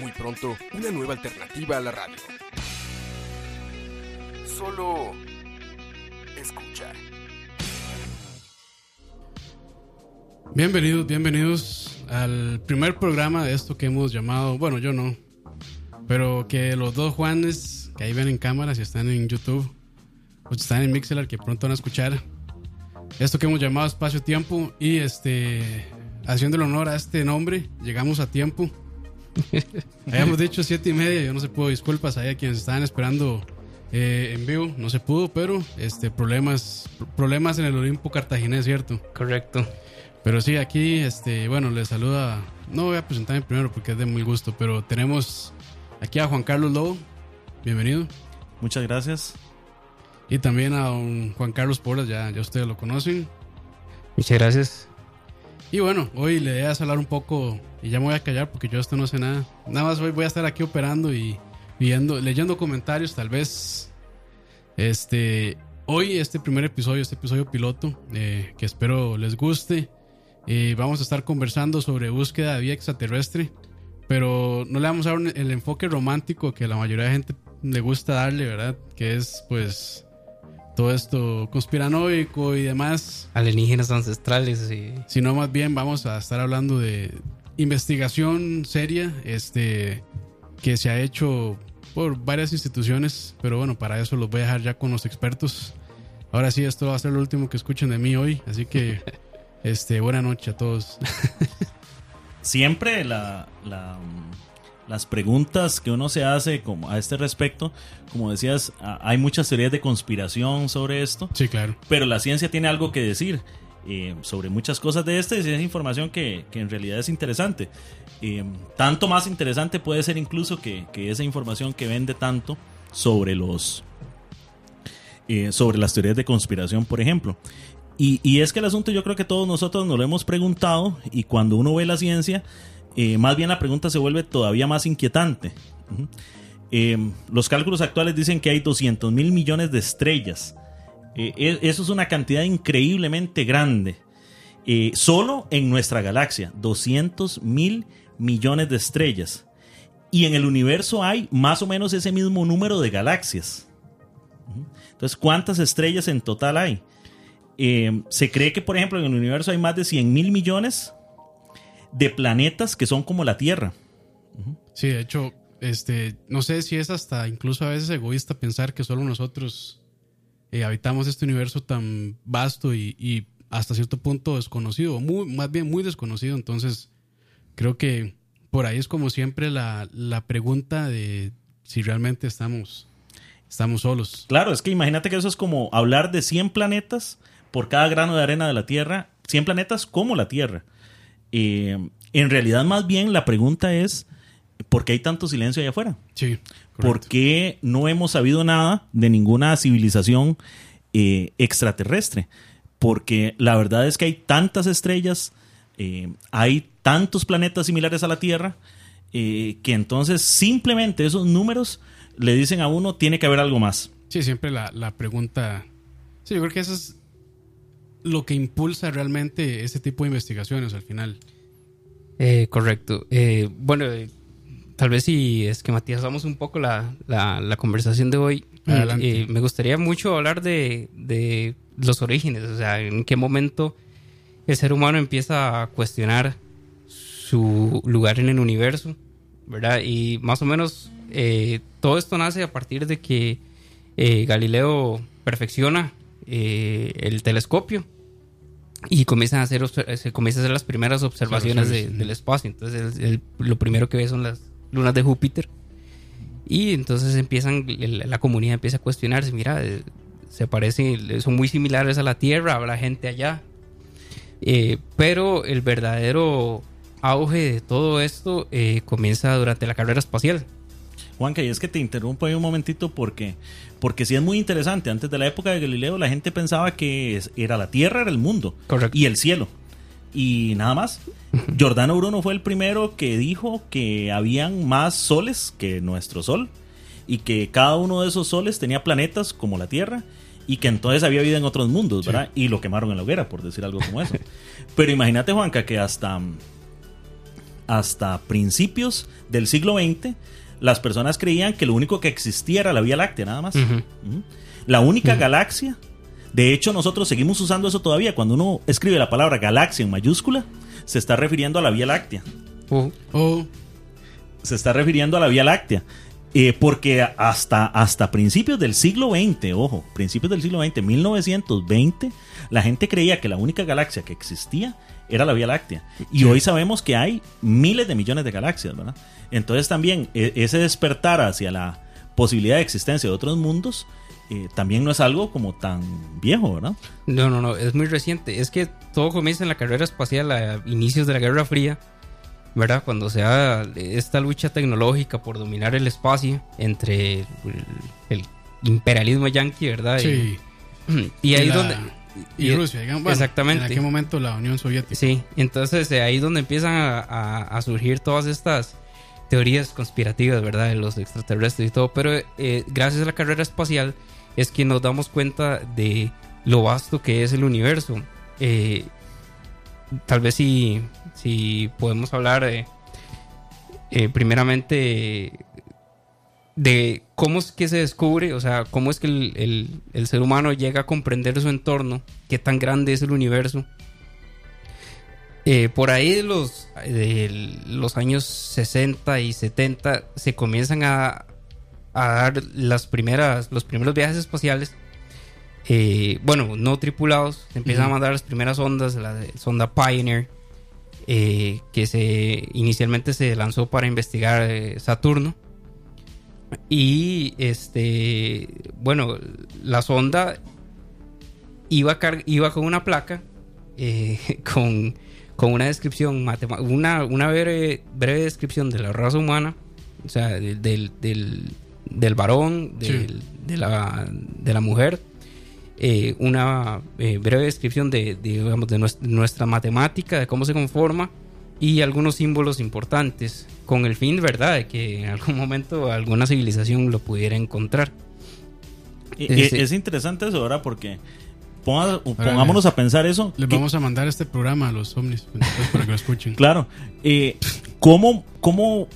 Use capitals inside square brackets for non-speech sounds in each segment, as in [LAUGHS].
Muy pronto, una nueva alternativa a la radio. Solo escucha. Bienvenidos, bienvenidos al primer programa de esto que hemos llamado, bueno, yo no, pero que los dos Juanes que ahí ven en cámara, si están en YouTube o si están en Mixelar, que pronto van a escuchar esto que hemos llamado Espacio Tiempo y este, haciendo el honor a este nombre, llegamos a tiempo. [LAUGHS] Habíamos dicho siete y media, yo no se pudo, disculpas ahí a quienes estaban esperando eh, en vivo, no se pudo, pero este, problemas, problemas en el Olimpo cartaginés, ¿cierto? Correcto. Pero sí, aquí, este, bueno, les saluda. No voy a presentarme primero porque es de muy gusto, pero tenemos aquí a Juan Carlos Lobo. Bienvenido. Muchas gracias. Y también a don Juan Carlos Porras, ya, ya ustedes lo conocen. Muchas gracias. Y bueno, hoy le voy a hablar un poco, y ya me voy a callar porque yo esto no sé nada. Nada más hoy voy a estar aquí operando y viendo, leyendo comentarios, tal vez. Este, hoy este primer episodio, este episodio piloto, eh, que espero les guste. Eh, vamos a estar conversando sobre búsqueda de vida extraterrestre, pero no le vamos a dar el enfoque romántico que la mayoría de gente le gusta darle, ¿verdad? Que es pues todo esto conspiranoico y demás, Alienígenas ancestrales y... sino más bien vamos a estar hablando de investigación seria, este, que se ha hecho por varias instituciones, pero bueno, para eso los voy a dejar ya con los expertos. Ahora sí, esto va a ser lo último que escuchen de mí hoy, así que [LAUGHS] este, buena noche a todos. [LAUGHS] Siempre la, la, las preguntas que uno se hace como a este respecto, como decías, a- hay muchas teorías de conspiración sobre esto, Sí, claro. pero la ciencia tiene algo que decir eh, sobre muchas cosas de este y es información que, que en realidad es interesante. Eh, tanto más interesante puede ser incluso que, que esa información que vende tanto sobre los eh, sobre las teorías de conspiración, por ejemplo. Y, y es que el asunto yo creo que todos nosotros nos lo hemos preguntado y cuando uno ve la ciencia, eh, más bien la pregunta se vuelve todavía más inquietante. Eh, los cálculos actuales dicen que hay 200 mil millones de estrellas. Eh, e- eso es una cantidad increíblemente grande. Solo en nuestra galaxia, 200 mil millones de estrellas. Y en el universo hay más o menos ese mismo número de galaxias. Entonces, ¿cuántas estrellas en total hay? Se cree que, por ejemplo, en el universo hay más de 100 mil millones de planetas que son como la Tierra. Sí, de hecho, este, no sé si es hasta incluso a veces egoísta pensar que solo nosotros eh, habitamos este universo tan vasto y, y hasta cierto punto desconocido, muy, más bien muy desconocido. Entonces, creo que por ahí es como siempre la, la pregunta de si realmente estamos, estamos solos. Claro, es que imagínate que eso es como hablar de 100 planetas por cada grano de arena de la Tierra, 100 planetas como la Tierra. Eh, en realidad, más bien la pregunta es, ¿por qué hay tanto silencio allá afuera? Sí, ¿Por correcto. qué no hemos sabido nada de ninguna civilización eh, extraterrestre? Porque la verdad es que hay tantas estrellas, eh, hay tantos planetas similares a la Tierra, eh, que entonces simplemente esos números le dicen a uno, tiene que haber algo más. Sí, siempre la, la pregunta. Sí, yo creo que eso es lo que impulsa realmente este tipo de investigaciones al final. Eh, correcto. Eh, bueno, eh, tal vez si esquematizamos un poco la, la, la conversación de hoy, eh, me gustaría mucho hablar de, de los orígenes, o sea, en qué momento el ser humano empieza a cuestionar su lugar en el universo, ¿verdad? Y más o menos todo esto nace a partir de que Galileo perfecciona el telescopio y comienzan a hacer obser- se comienzan a hacer las primeras observaciones de- del espacio. Entonces, él- él lo primero que ve son las lunas de Júpiter. Y entonces empiezan, el- la comunidad empieza a cuestionarse, mira, eh, se parecen, son muy similares a la Tierra, habrá gente allá. Eh, pero el verdadero auge de todo esto eh, comienza durante la carrera espacial. Juanca, y es que te interrumpo ahí un momentito porque, porque sí es muy interesante. Antes de la época de Galileo, la gente pensaba que era la Tierra, era el mundo Correcto. y el cielo. Y nada más. Giordano Bruno fue el primero que dijo que habían más soles que nuestro sol y que cada uno de esos soles tenía planetas como la Tierra y que entonces había vida en otros mundos, ¿verdad? Y lo quemaron en la hoguera, por decir algo como eso. [LAUGHS] Pero imagínate, Juanca, que hasta, hasta principios del siglo XX las personas creían que lo único que existía era la Vía Láctea, nada más. La única galaxia. De hecho, nosotros seguimos usando eso todavía. Cuando uno escribe la palabra galaxia en mayúscula, se está refiriendo a la Vía Láctea. Uh, O Se está refiriendo a la Vía Láctea. Eh, porque hasta, hasta principios del siglo XX, ojo, principios del siglo XX, 1920, la gente creía que la única galaxia que existía era la Vía Láctea. Y hoy sabemos que hay miles de millones de galaxias, ¿verdad? Entonces también e- ese despertar hacia la posibilidad de existencia de otros mundos eh, también no es algo como tan viejo, ¿verdad? no, no, no, es muy reciente. Es que todo comienza en la carrera espacial a inicios de la Guerra Fría, ¿verdad? Cuando se da esta lucha tecnológica por dominar el espacio entre el, el imperialismo yanqui, ¿verdad? sí. Y, [CLEARS THROAT] y ahí la- donde... Y, Rusia, digamos. Bueno, Exactamente. En aquel momento la Unión Soviética. Sí, entonces eh, ahí es donde empiezan a, a- a surgir todas estas teorías conspirativas, ¿verdad? De los extraterrestres y todo. Pero eh, gracias a la carrera espacial es que nos damos cuenta de lo vasto que es el universo. Eh, tal vez si, si podemos hablar eh, primeramente de cómo es que se descubre, o sea, cómo es que el, el- el ser humano llega a comprender su entorno, qué tan grande es el universo. Eh, por ahí de los, de los años 60 y 70 se comienzan a, a dar las primeras, los primeros viajes espaciales. Eh, bueno, no tripulados. Se empiezan a mandar las primeras ondas, la sonda Pioneer, eh, que se inicialmente se lanzó para investigar Saturno. Y este, bueno, la sonda iba, iba con una placa eh, [LAUGHS] con, con una descripción, una, una breve, breve descripción de la raza humana, o sea, del, del, del- del varón, del- de, la, de la mujer, eh, una eh, breve descripción de, de, digamos, de nues- nuestra matemática, de cómo se conforma y algunos símbolos importantes, con el fin, ¿verdad?, de que en algún momento alguna civilización lo pudiera encontrar. Es interesante eso, ¿verdad? Porque ponga- pongámonos a pensar eso. Les que- vamos a mandar este programa a los ovnis después para que lo escuchen. [LAUGHS] Claro. Eh, ¿cómo, cómo,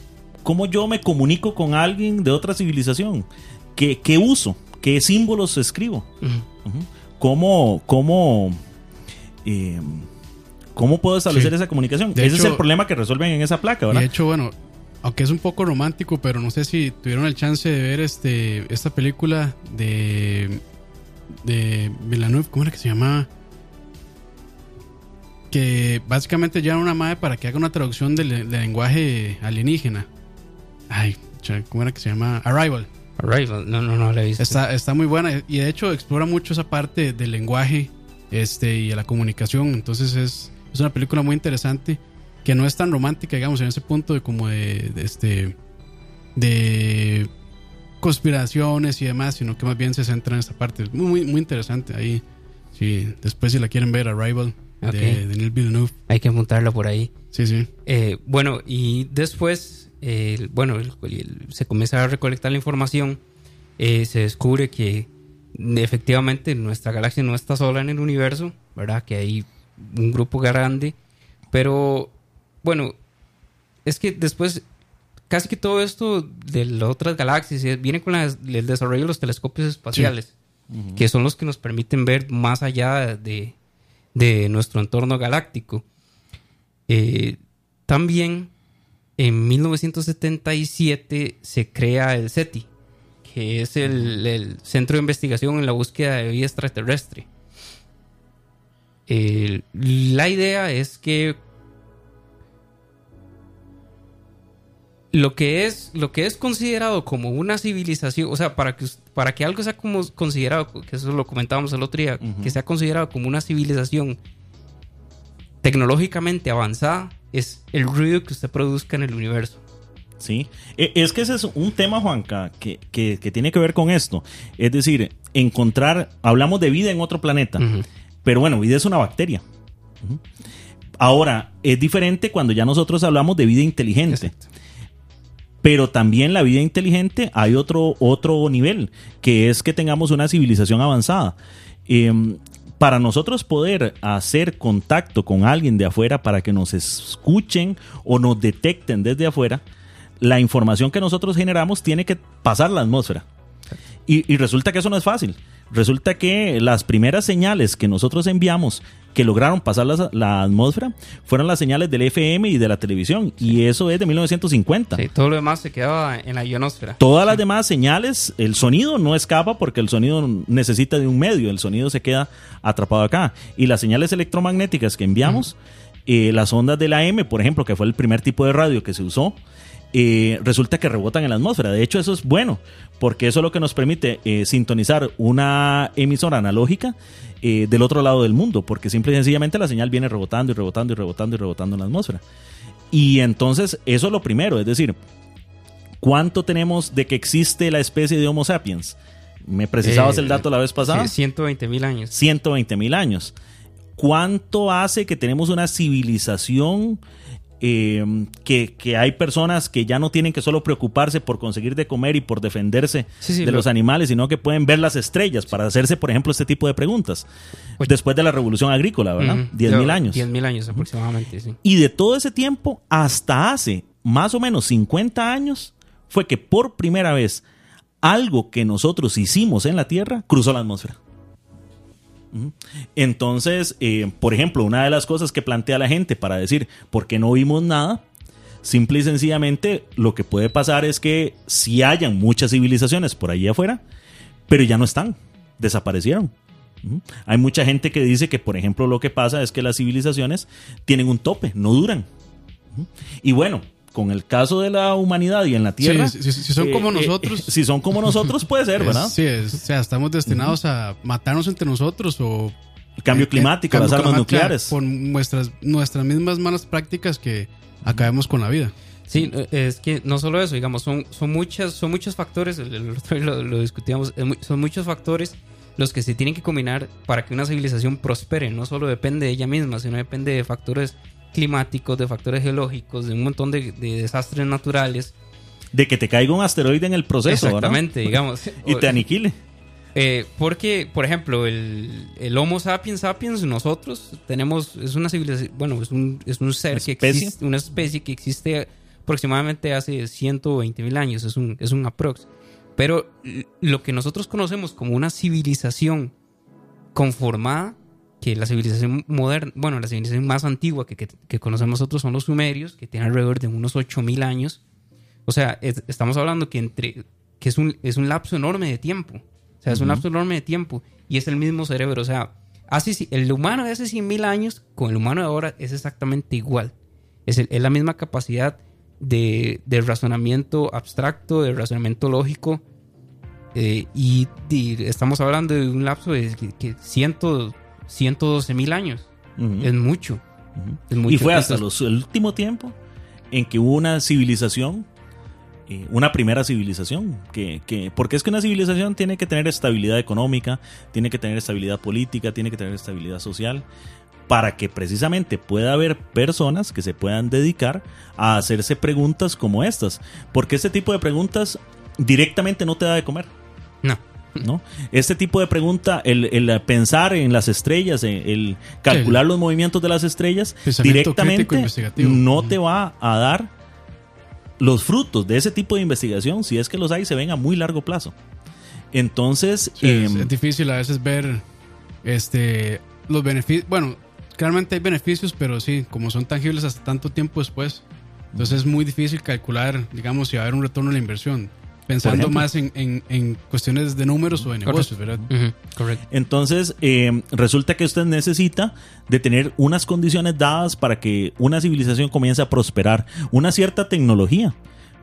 cómo yo me comunico con alguien de otra civilización? ¿Qué, qué uso? ¿Qué símbolos escribo? Ujú. Ujú. ¿Cómo, cómo, eh, cómo puedo establecer Sí. esa comunicación? De Ese es el problema que resuelven en esa placa, ¿verdad? de hecho, bueno, aunque es un poco romántico, pero no sé si tuvieron el chance de ver este esta película de de Villeneuve, ¿cómo era que se llamaba? Que básicamente llevan una madre para que haga una traducción del, del lenguaje alienígena. Ay, ¿cómo era que se llama? Arrival. Arrival, no, no, no la he visto. Está, está muy buena y de hecho explora mucho esa parte del lenguaje este, y de la comunicación. Entonces es, es una película muy interesante que no es tan romántica, digamos, en ese punto de como de, de este de conspiraciones y demás, sino que más bien se centra en esta parte. Muy, muy, muy interesante ahí. Sí, después si la quieren ver, Arrival de, de Neil Villeneuve. Hay que apuntarla por ahí. Sí, sí. Eh, bueno, y después, eh, bueno, el- el- se comienza a recolectar la información. eh, se descubre que efectivamente nuestra galaxia no está sola en el universo, ¿verdad? Que hay un grupo grande. Pero, bueno, es que después, casi que todo esto de las otras galaxias eh, viene con el desarrollo de los telescopios espaciales, que son los que nos permiten ver más allá de, de nuestro entorno galáctico. Eh, también en 1977 se crea el SETI, que es el, el Centro de Investigación en la Búsqueda de Vida Extraterrestre. Eh, la idea es que lo que es lo que es considerado como una civilización, o sea, para que para que algo sea como considerado, que eso lo comentábamos el otro día, que sea considerado como una civilización tecnológicamente avanzada, es el ruido que usted produzca en el universo. Sí, E- es que ese es un tema, Juanca, que, que, que tiene que ver con esto. Es decir, encontrar, hablamos de vida en otro planeta, Ujú. Pero bueno, vida es una bacteria. Ahora, es diferente cuando ya nosotros hablamos de vida inteligente. Exacto. Pero también la vida inteligente hay otro, otro nivel, que es que tengamos una civilización avanzada. Em, para nosotros poder hacer contacto con alguien de afuera para que nos escuchen o nos detecten desde afuera, la información que nosotros generamos tiene que pasar la atmósfera. Y, y resulta que eso no es fácil. Resulta que las primeras señales que nosotros enviamos que lograron pasar la, la atmósfera fueron las señales del FM y de la televisión. Y eso es de 1950. Sí, todo lo demás se quedaba en la ionosfera. Todas las demás señales, el sonido no escapa porque el sonido necesita de un medio, el sonido se queda atrapado acá. Y las señales electromagnéticas que enviamos, eh, las ondas de la M, por ejemplo, que fue el primer tipo de radio que se usó, eh, resulta que rebotan en la atmósfera. De hecho, eso es bueno, porque eso es lo que nos permite eh, sintonizar una emisora analógica eh, del otro lado del mundo, porque simple y sencillamente la señal viene rebotando y rebotando y rebotando y rebotando en la atmósfera. Y entonces, eso es lo primero, es decir, ¿cuánto tenemos de que existe la especie de Homo sapiens? ¿Me precisabas Eh, el dato la vez pasada? Sí, 120 mil años. 120 mil años. ¿Cuánto hace que tenemos una civilización eh, que, que hay personas que ya no tienen que solo preocuparse por conseguir de comer y por defenderse Sí, sí, de lo- los animales, sino que pueden ver las estrellas para hacerse, por ejemplo, este tipo de preguntas? Oye. Después de la revolución agrícola, ¿verdad? Ujú. 10 mil años. 10 mil años aproximadamente, sí. Y de todo ese tiempo, hasta hace más o menos 50 años, fue que por primera vez algo que nosotros hicimos en la Tierra cruzó la atmósfera. Entonces, eh, por ejemplo, una de las cosas que plantea la gente para decir por qué no vimos nada, simple y sencillamente lo que puede pasar es que si hayan muchas civilizaciones por allí afuera, pero ya no están, desaparecieron. Hay mucha gente que dice que, por ejemplo, lo que pasa es que las civilizaciones tienen un tope, no duran. Y bueno, con el caso de la humanidad y en la Tierra. Sí, si- si son como nosotros. [LAUGHS] si son como nosotros, puede ser, Es- ¿verdad? sí, es- o sea, estamos destinados a matarnos entre nosotros o... El cambio eh, climático, cambio las armas nucleares. Por nuestras, nuestras mismas malas prácticas que acabemos con la vida. Sí, eh, es que no solo eso, digamos, son, son, muchas, son muchos factores, el, el otro día lo, lo discutíamos, son muchos factores los que se tienen que combinar para que una civilización prospere. No solo depende de ella misma, sino depende de factores climáticos, de factores geológicos, de un montón de, de desastres naturales. De que te caiga un asteroide en el proceso, ¿verdad? Exactamente, digamos. [LAUGHS] Y te aniquile. Eh, porque, por ejemplo, el, el Homo sapiens sapiens, nosotros tenemos, es una civilización, bueno, es un, es un ser ¿Una que existe, una especie que existe aproximadamente hace 120 mil años, es un, es un aprox. Pero lo que nosotros conocemos como una civilización conformada, que la civilización moderna, bueno, la civilización más antigua que, que- que conocemos nosotros son los sumerios, que tienen alrededor de unos 8000 años. O sea, es- estamos hablando que entre que es un, es un lapso enorme de tiempo. O sea, es un lapso enorme de tiempo y es el mismo cerebro. O sea, hace, el humano de hace 100.000 años con el humano de ahora es exactamente igual. Es, el- es la misma capacidad de, de razonamiento abstracto, de razonamiento lógico. eh, y, y estamos hablando de un lapso de que, que 100 112 mil años. Es mucho. Es mucho. Y fue hasta los- el último tiempo en que hubo una civilización, eh, una primera civilización, que, que- porque es que una civilización tiene que tener estabilidad económica, tiene que tener estabilidad política, tiene que tener estabilidad social, para que precisamente pueda haber personas que se puedan dedicar a hacerse preguntas como estas, porque este tipo de preguntas directamente no te da de comer. No. ¿No? Este tipo de pregunta, el, el pensar en las estrellas, el, el calcular los movimientos de las estrellas, directamente no te va a dar los frutos de ese tipo de investigación, si es que los hay, se ven a muy largo plazo. Entonces, Sí, es, em, es difícil a veces ver este los beneficios. Bueno, claramente hay beneficios, pero sí, como son tangibles hasta tanto tiempo después. Entonces es muy difícil calcular, digamos, si va a haber un retorno a la inversión. Pensando más en, en- en cuestiones de números o de negocios, ¿verdad? Ujú, correcto. Entonces, eh, resulta que usted necesita de tener unas condiciones dadas para que una civilización comience a prosperar, una cierta tecnología.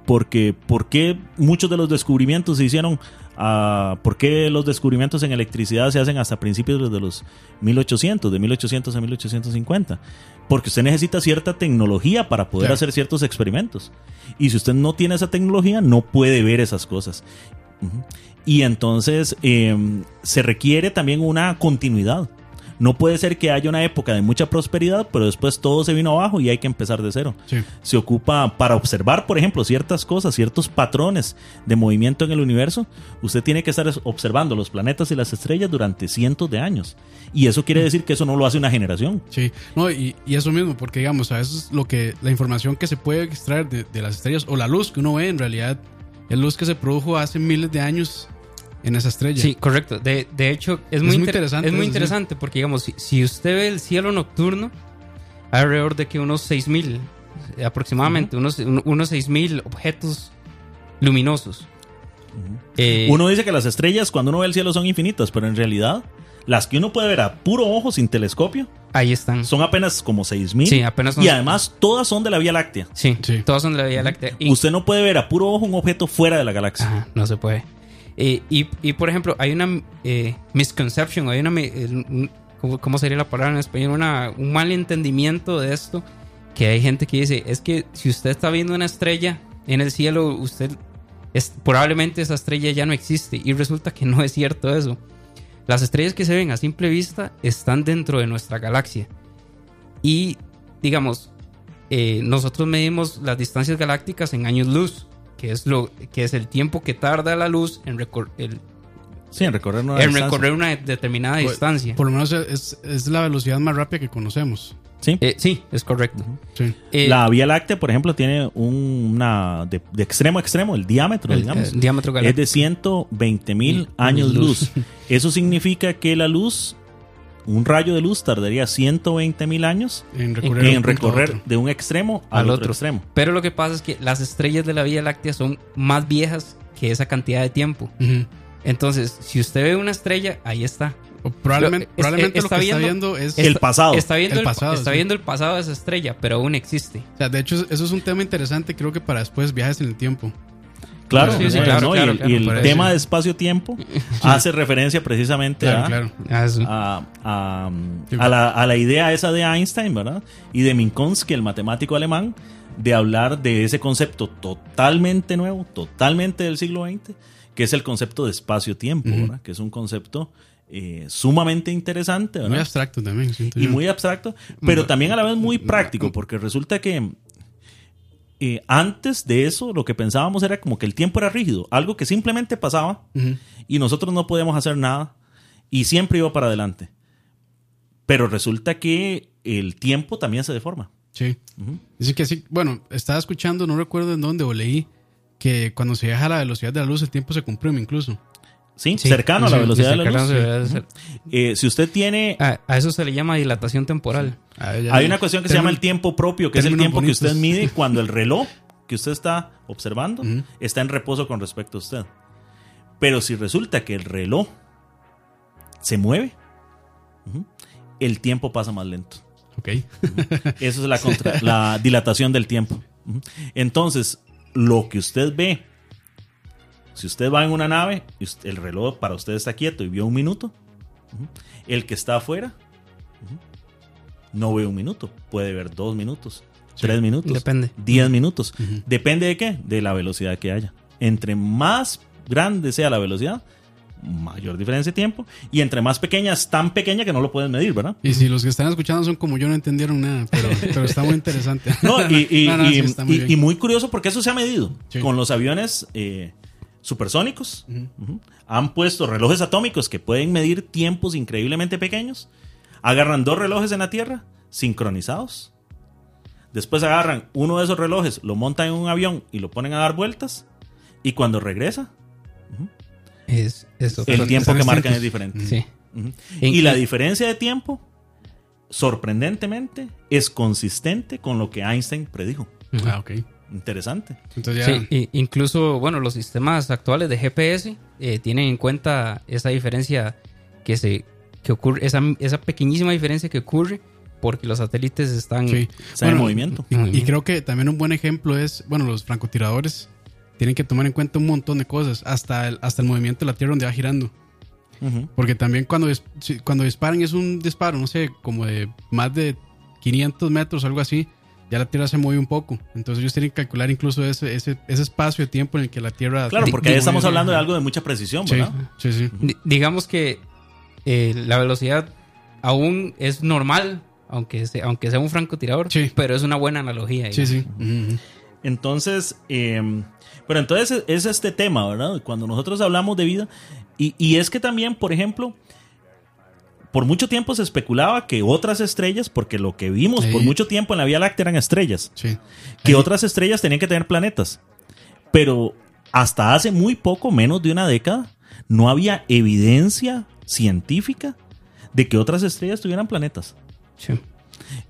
Porque ¿por qué muchos de los descubrimientos se hicieron? ah, ¿Por qué los descubrimientos en electricidad se hacen hasta principios de los 1800, de 1800 a 1850? Porque usted necesita cierta tecnología para poder Claro. hacer ciertos experimentos. Y si usted no tiene esa tecnología, no puede ver esas cosas. Y entonces eh, se requiere también una continuidad. No puede ser que haya una época de mucha prosperidad, pero después todo se vino abajo y hay que empezar de cero. Sí. Se ocupa para observar, por ejemplo, ciertas cosas, ciertos patrones de movimiento en el universo. Usted tiene que estar observando los planetas y las estrellas durante cientos de años. Y eso quiere decir que eso no lo hace una generación. Sí, no, y, y eso mismo, porque digamos, a veces lo que, la información que se puede extraer de, de las estrellas o la luz que uno ve en realidad es luz que se produjo hace miles de años en esa estrella. Sí, correcto. De, de hecho, es muy, muy inter- interesante Es muy sí. interesante porque, digamos, si, si usted ve el cielo nocturno, hay alrededor de que unos 6.000, eh, aproximadamente, unos, un- unos 6.000 objetos luminosos. Eh, Uno dice que las estrellas cuando uno ve el cielo son infinitas, pero en realidad las que uno puede ver a puro ojo sin telescopio ahí están. son apenas como 6000. Sí, apenas son- Y además todas son de la Vía Láctea. Sí, Sí. todas son de la Vía Láctea. Y- Usted no puede ver a puro ojo un objeto fuera de la galaxia. Ajá, no se puede. Eh, y, y, por ejemplo, hay una eh, misconception, hay una. eh, ¿cómo, sería la palabra en español? Una, un mal entendimiento de esto. Que hay gente que dice: es que si usted está viendo una estrella en el cielo, usted. Es, probablemente esa estrella ya no existe. Y resulta que no es cierto eso. Las estrellas que se ven a simple vista están dentro de nuestra galaxia. Y, digamos, eh, nosotros medimos las distancias galácticas en años luz, que es, lo, que es el tiempo que tarda la luz en, recor- el- Sí, en recorrer una en recorrer una determinada Por- distancia. Por lo menos es, es la velocidad más rápida que conocemos. Sí. Eh, sí, es correcto. Sí. Eh, la Vía Láctea, por ejemplo, tiene un- una de, de extremo a extremo, el diámetro, el, digamos. diámetro es de 120 mil Mil años luz. luz. Eso significa que la luz, un rayo de luz tardaría 120 mil años En recorrer, en de un extremo al, Al otro, otro. extremo. Pero lo que pasa es que las estrellas de la Vía Láctea son más viejas que esa cantidad de tiempo. Entonces, si usted ve una estrella, ahí está. O probablemente Lo- es- probablemente está lo que está viendo- viendo es... El pasado. Está viendo El el, pasado, está sí. viendo el pasado de esa estrella, pero aún existe. o sea, de hecho, eso es un tema interesante, creo que para después viajes en el tiempo. Claro, Sí, sí, claro, ¿no? y el, claro, y el por eso. tema de espacio-tiempo [LAUGHS] hace referencia precisamente a. Ah, a, la, a la idea esa de Einstein, ¿verdad? Y de Minkowski, el matemático alemán, de hablar de ese concepto totalmente nuevo, totalmente del siglo XX, que es el concepto de espacio-tiempo. ¿verdad? Que es un concepto eh, sumamente interesante, ¿verdad? Muy abstracto también, y yo. muy abstracto, pero Mm. también a la vez muy práctico, porque resulta que eh, antes de eso lo que pensábamos era como que el tiempo era rígido, algo que simplemente pasaba y nosotros no podíamos hacer nada y siempre iba para adelante. Pero resulta que el tiempo también se deforma. Sí. Ujú. Dice que sí. Bueno, estaba escuchando, no recuerdo en dónde, o leí que cuando se viaja a la velocidad de la luz, el tiempo se comprime incluso. ¿Sí? Sí, cercano a la sí, velocidad de la cercano luz. a la velocidad de Eh, si usted tiene... A, a eso se le llama dilatación temporal. Ah, Hay una cuestión que se llama el tiempo propio, que es el tiempo que usted mide [LAUGHS] cuando el reloj que usted está observando está en reposo con respecto a usted. Pero si resulta que el reloj se mueve, el tiempo pasa más lento. Ok. Eso es la, [LAUGHS] contra- la dilatación del tiempo. Entonces, lo que usted ve, si usted va en una nave, el reloj para usted está quieto y vio un minuto, el que está afuera no ve un minuto, puede ver dos minutos, tres minutos, Depende. diez minutos. Depende de qué? De la velocidad que haya. Entre más grande sea la velocidad, mayor diferencia de tiempo. Y entre más pequeña, es tan pequeña que no lo puedes medir, ¿verdad? Y si los que están escuchando son como yo, no entendieron nada, pero, [LAUGHS] pero está muy interesante. No, y, y- [LAUGHS] No, no, y- sí, está muy y curioso porque eso se ha medido Sí. con los aviones eh, supersónicos. Han puesto relojes atómicos que pueden medir tiempos increíblemente pequeños. Agarran dos relojes en la Tierra sincronizados. Después agarran uno de esos relojes, lo montan en un avión y lo ponen a dar vueltas. Y cuando regresa, Es, eso. el tiempo que marcan es diferente. Sí. Y la en- diferencia de tiempo, sorprendentemente, es consistente con lo que Einstein predijo. Ah, ok. Interesante. Entonces ya. Sí, y- incluso, bueno, los sistemas actuales de GPS eh, tienen en cuenta esa diferencia que se que ocurre, esa, esa pequeñísima diferencia que ocurre porque los satélites están... Sí. En movimiento. Y, creo que también un buen ejemplo es, bueno, los francotiradores tienen que tomar en cuenta un montón de cosas, hasta el, hasta el movimiento de la Tierra donde va girando. Porque también cuando, cuando disparan es un disparo, no sé, como de más de 500 metros o algo así, ya la Tierra se mueve un poco. Entonces ellos tienen que calcular incluso ese, ese, ese espacio de tiempo en el que la Tierra... Claro, porque ahí estamos hablando de algo de mucha precisión, Sí, ¿verdad? sí, sí. Di- digamos que eh, la velocidad aún es normal, aunque sea, aunque sea un francotirador, Sí. pero es una buena analogía. Sí, digamos. sí. Entonces, eh, pero entonces es este tema, ¿verdad? Cuando nosotros hablamos de vida, y, y es que también, por ejemplo, por mucho tiempo se especulaba que otras estrellas, porque lo que vimos por mucho tiempo en la Vía Láctea eran estrellas, Sí. que otras estrellas tenían que tener planetas. Pero hasta hace muy poco, menos de una década, no había evidencia científica de que otras estrellas tuvieran planetas.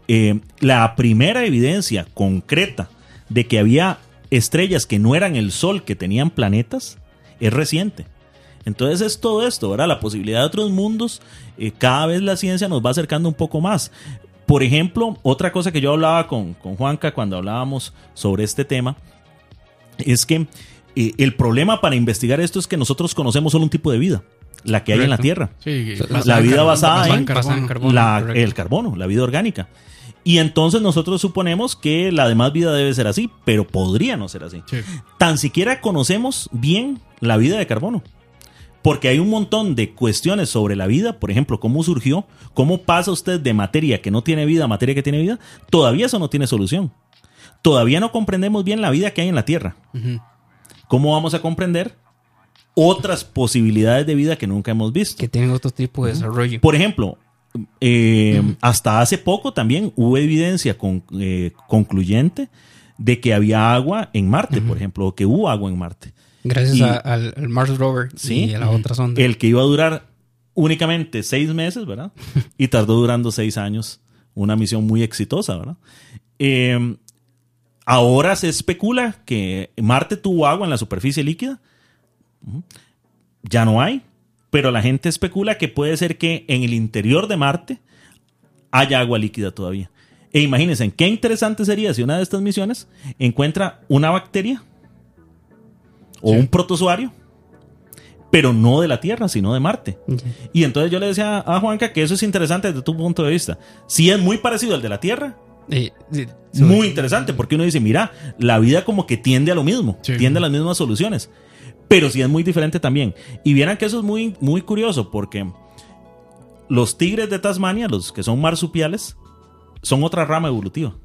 Eh, la primera evidencia concreta de que había estrellas que no eran el Sol, que tenían planetas, es reciente. Entonces es todo esto, ¿verdad? La posibilidad de otros mundos, eh, cada vez la ciencia nos va acercando un poco más. Por ejemplo, otra cosa que yo hablaba con, con Juanca cuando hablábamos sobre este tema, es que eh, el problema para investigar esto es que nosotros conocemos solo un tipo de vida, la que hay en la. Tierra Sí, La vida carbono, basada en- en carbono. la- el carbono, la vida orgánica. Y entonces nosotros suponemos que la demás vida debe ser así, pero podría no ser así. Sí. Tan siquiera conocemos bien la vida de carbono. Porque hay un montón de cuestiones sobre la vida, por ejemplo, cómo surgió, cómo pasa usted de materia que no tiene vida a materia que tiene vida, todavía eso no tiene solución. Todavía no comprendemos bien la vida que hay en la Tierra. ¿Cómo vamos a comprender otras posibilidades de vida que nunca hemos visto? Que tienen otro tipo de desarrollo. Por ejemplo, eh, hasta hace poco también hubo evidencia con- eh, concluyente de que había agua en Marte, por ejemplo, o que hubo agua en Marte. Gracias y- a- al, al Mars Rover Sí. y a la otra sonda. El que iba a durar únicamente seis meses, ¿verdad? [LAUGHS] Y tardó durando seis años. Una misión muy exitosa, ¿verdad? Eh, ahora se especula que Marte tuvo agua en la superficie líquida. Ya no hay. Pero la gente especula que puede ser que en el interior de Marte haya agua líquida todavía. E imagínense, qué interesante sería si una de estas misiones encuentra una bacteria o un protozoario pero no de la Tierra, sino de Marte. Y entonces yo le decía a Juanca que eso es interesante desde tu punto de vista. Si es muy parecido al de la Tierra, Eh, eh, muy interesante, porque uno dice, mira, la vida como que tiende a lo mismo, Sí. tiende a las mismas soluciones. Pero sí es muy diferente también. Y vieran que eso es muy, muy curioso, porque los tigres de Tasmania, los que son marsupiales, son otra rama evolutiva.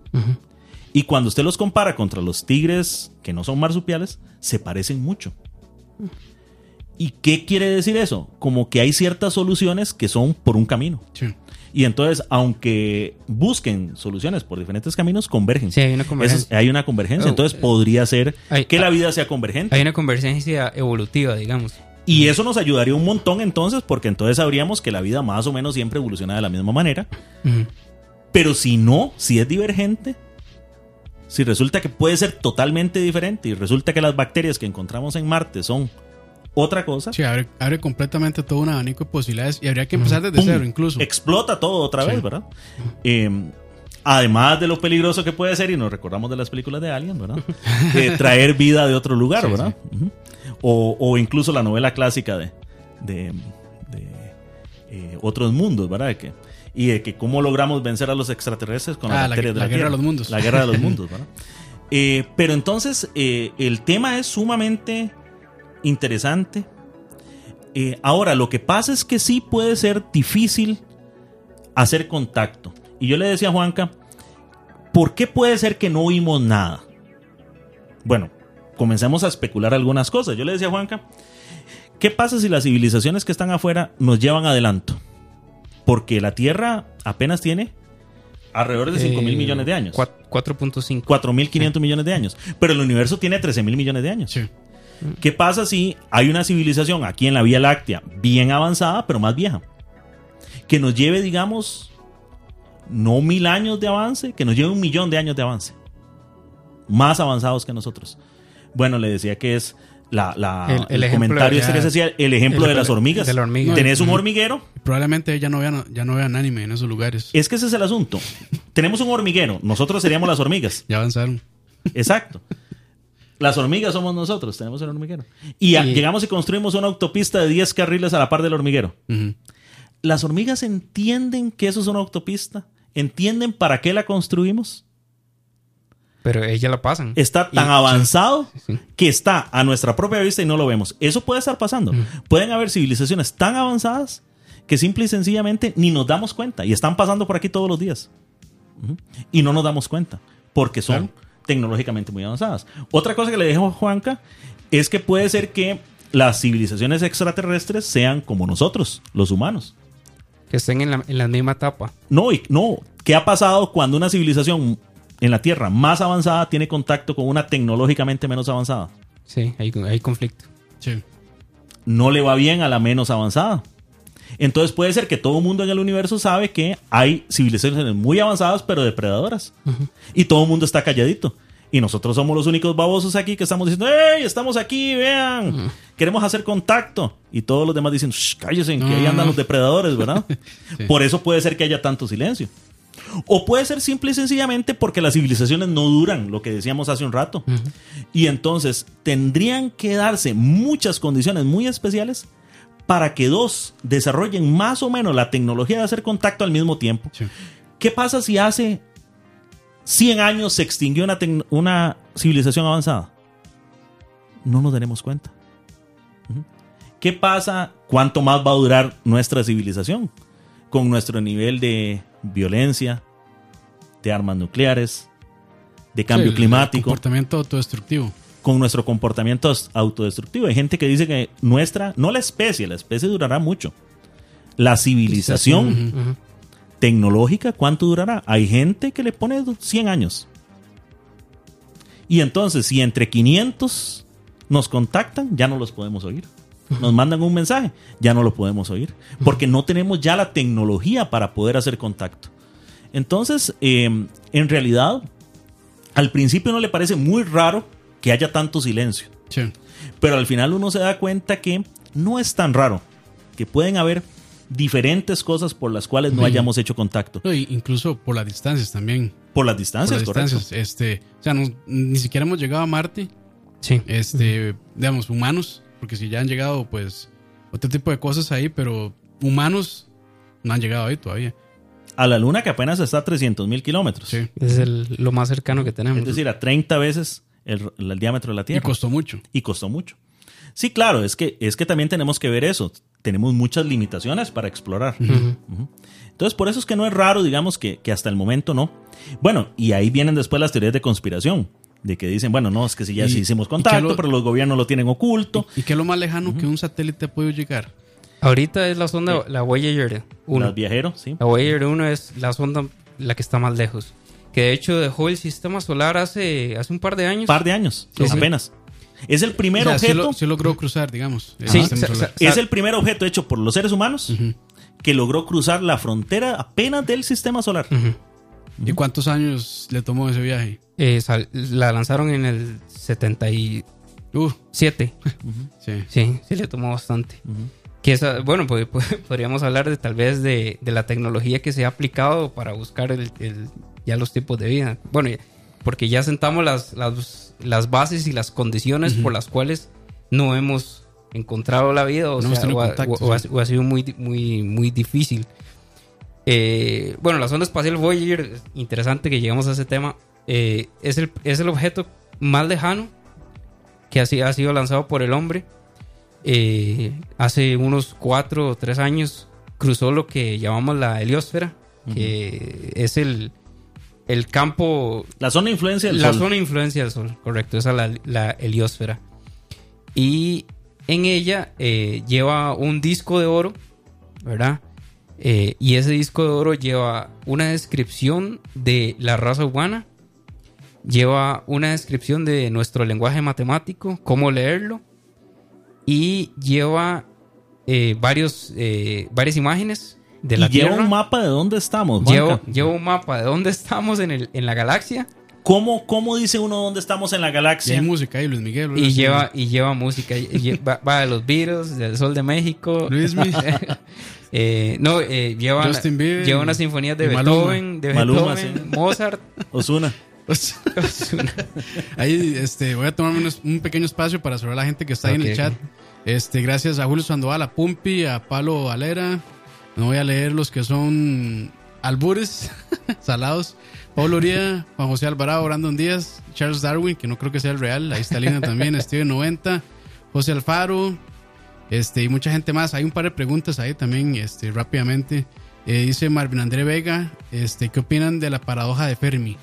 Y cuando usted los compara contra los tigres que no son marsupiales, se parecen mucho. ¿Y qué quiere decir eso? Como que hay ciertas soluciones que son por un camino. Sí. Y entonces, aunque busquen soluciones por diferentes caminos, convergen. Sí, hay una convergencia. es- hay una convergencia. Oh, Entonces, eh, podría ser hay- que la vida sea convergente. Hay una convergencia evolutiva, digamos. Y eso nos ayudaría un montón entonces, porque entonces sabríamos que la vida más o menos siempre evoluciona de la misma manera. Pero si no, si es divergente, si resulta que puede ser totalmente diferente y resulta que las bacterias que encontramos en Marte son otra cosa, Sí, abre, abre completamente todo un abanico de posibilidades y habría que empezar desde ¡pum! cero incluso. explota todo otra Sí. vez, ¿verdad? Eh, además de lo peligroso que puede ser, y nos recordamos de las películas de Alien, ¿verdad? [LAUGHS] Eh, traer vida de otro lugar, Sí, ¿verdad? O incluso la novela clásica de, de- de, eh, otros mundos, ¿verdad? Que, y de que cómo logramos vencer a los extraterrestres con Ah, las la- bacterias de la la guerra de los mundos. La guerra de los [LAUGHS] mundos, ¿verdad? Eh, pero entonces, eh, el tema es sumamente interesante. Eh, ahora, lo que pasa es que sí puede ser difícil hacer contacto. Y yo le decía a Juanca, ¿por qué puede ser que no vimos nada? Bueno, comencemos a especular algunas cosas. Yo le decía a Juanca, ¿qué pasa si las civilizaciones que están afuera nos llevan adelanto? Porque la Tierra apenas tiene alrededor de 5 mil Eh, millones de años. cua- 4.5. 4.500 millones de años. Pero el universo tiene 13 mil millones de años. Sí. ¿Qué pasa si hay una civilización aquí en la Vía Láctea bien avanzada, pero más vieja? Que nos lleve, digamos, no mil años de avance, que nos lleve un millón de años de avance. Más avanzados que nosotros. Bueno, le decía que es la, la- El- el, el ejemplo comentario este que se hacía, el ejemplo el- de las hormigas. de la hormiga. Tenés un hormiguero, Probablemente ya no vean, ya no vean anime en esos lugares. es que ese es el asunto. Tenemos un hormiguero, nosotros seríamos las hormigas. Ya avanzaron. Exacto. Las hormigas somos nosotros, tenemos el hormiguero. Y, a- Y- llegamos y construimos una autopista de 10 carriles a la par del hormiguero. ¿Las hormigas entienden que eso es una autopista? ¿Entienden para qué la construimos? Pero ellas la pasan. Está tan Y- avanzado sí. que está a nuestra propia vista y no lo vemos. Eso puede estar pasando. Pueden haber civilizaciones tan avanzadas que simple y sencillamente ni nos damos cuenta y están pasando por aquí todos los días. Y no nos damos cuenta porque son tecnológicamente muy avanzadas. Otra cosa que le dejo a Juanca es que puede ser que las civilizaciones extraterrestres sean como nosotros, los humanos. Que estén en la, en la misma etapa. No, y, no. ¿Qué ha pasado cuando una civilización en la Tierra más avanzada tiene contacto con una tecnológicamente menos avanzada? Sí, hay, hay conflicto. Sí. No le va bien a la menos avanzada. Entonces puede ser que todo el mundo en el universo sabe que hay civilizaciones muy avanzadas pero depredadoras. Y todo el mundo está calladito. Y nosotros somos los únicos babosos aquí que estamos diciendo, ¡Ey, estamos aquí, vean! Queremos hacer contacto. Y todos los demás dicen, "Shh, cállense, que ahí andan los depredadores, ¿verdad? [LAUGHS] Sí. Por eso puede ser que haya tanto silencio. O puede ser simple y sencillamente porque las civilizaciones no duran, lo que decíamos hace un rato. Y entonces tendrían que darse muchas condiciones muy especiales para que dos desarrollen más o menos la tecnología de hacer contacto al mismo tiempo. Sí. ¿Qué pasa si hace 100 años se extinguió una, una civilización avanzada? No nos daremos cuenta. ¿Qué pasa? ¿Cuánto más va a durar nuestra civilización? Con nuestro nivel de violencia, de armas nucleares, de cambio Sí, climático Comportamiento autodestructivo. con nuestro comportamiento autodestructivo. Hay gente que dice que nuestra, no la especie, la especie durará mucho. La civilización tecnológica, ¿cuánto durará? Hay gente que le pone 100 años. Y entonces, si entre 500 nos contactan, ya no los podemos oír. Nos mandan un mensaje, ya no lo podemos oír. Porque no tenemos ya la tecnología para poder hacer contacto. Entonces, eh, en realidad, al principio no le parece muy raro que haya tanto silencio. Sí. Pero al final uno se da cuenta que no es tan raro, que pueden haber diferentes cosas por las cuales no Sí. hayamos hecho contacto. Incluso por las distancias también. Por las Por distancias, las correcto. distancias. Este, o sea, no- ni siquiera hemos llegado a Marte. Sí. Este, digamos, humanos. Porque si ya han llegado, pues, otro tipo de cosas ahí, pero humanos no han llegado ahí todavía. A la luna que apenas está a 300 mil kilómetros. Sí. Es el- lo más cercano que tenemos. Es decir, a 30 veces el, el diámetro de la Y Tierra. costó mucho. Y costó mucho. Sí, claro, es que, es que también tenemos que ver eso. Tenemos muchas limitaciones para explorar. Entonces, por eso es que no es raro, digamos, que, que hasta el momento no. Bueno, y ahí vienen después las teorías de conspiración. De que dicen, bueno, no, es que si ya Y- sí hicimos contacto, lo- pero los gobiernos lo tienen oculto. ¿Y qué es lo más lejano que un satélite ha podido llegar? Ahorita es la sonda, la Voyager 1. Los viajeros, sí. La Voyager 1 es la sonda la que está más lejos. Que de hecho dejó el sistema solar hace, hace un par de años. Un par de años, Sí, sí. apenas. Es el primer O sea, sí, objeto. lo- sí logró cruzar, digamos. el Sí, Es el primer objeto hecho por los seres humanos que logró cruzar la frontera apenas del sistema solar. ¿Y cuántos años le tomó ese viaje? Eh, sal- la lanzaron en el 77. Uh, sí. Sí, sí le tomó bastante. Que esa, bueno, pues, pues, [LAUGHS] podríamos hablar de tal vez de, de la tecnología que se ha aplicado para buscar el, el- ya los tipos de vida. Bueno, porque ya sentamos las, las, las bases y las condiciones por las cuales no hemos encontrado la vida o, No sea, o ha, contacto, o ha- sí. o ha sido muy, muy, muy difícil. Eh, bueno, la sonda espacial Voyager, interesante que llegamos a ese tema, eh, es, el, es el objeto más lejano que ha, ha sido lanzado por el hombre. Eh, hace unos cuatro o tres años cruzó lo que llamamos la heliosfera, que es el, el campo, La zona de influencia del la Sol. zona de influencia del Sol, correcto, esa es la, la heliosfera. Y en ella eh, lleva un disco de oro, ¿verdad? Eh, y ese disco de oro lleva una descripción de la raza humana, lleva una descripción de nuestro lenguaje matemático, cómo leerlo, y lleva eh, varios, eh, varias imágenes de la y lleva Tierra. un mapa de dónde estamos. Lleva, lleva un mapa de dónde estamos en, el, en la galaxia ¿Cómo, ¿Cómo dice uno dónde estamos en la Y galaxia? hay música ahí, Luis Miguel. y lleva, y lleva música. y- y va, va de los Beatles, del Sol de México. Luis [LAUGHS] Eh, no, eh, lleva, Justin Bieber lleva y- unas sinfonías de y Maluma. Beethoven, de Maluma, Beethoven, sí. Mozart. Osuna. Osuna. [LAUGHS] Ahí este, voy a tomarme un pequeño espacio para saludar a la gente que está ahí en el chat. Este, gracias a Julio Sandoval, a Pumpi, a Palo Valera. No voy a leer los que son albures, [LAUGHS] salados. Pablo Uría, Juan José Alvarado, Brandon Díaz, Charles Darwin, que no creo que sea el real. Ahí está Lina también, Steven 90, José Alfaro, este, y mucha gente más. Hay un par de preguntas ahí también, este, rápidamente. Eh, dice Marvin André Vega, este, ¿qué opinan de la paradoja de Fermi?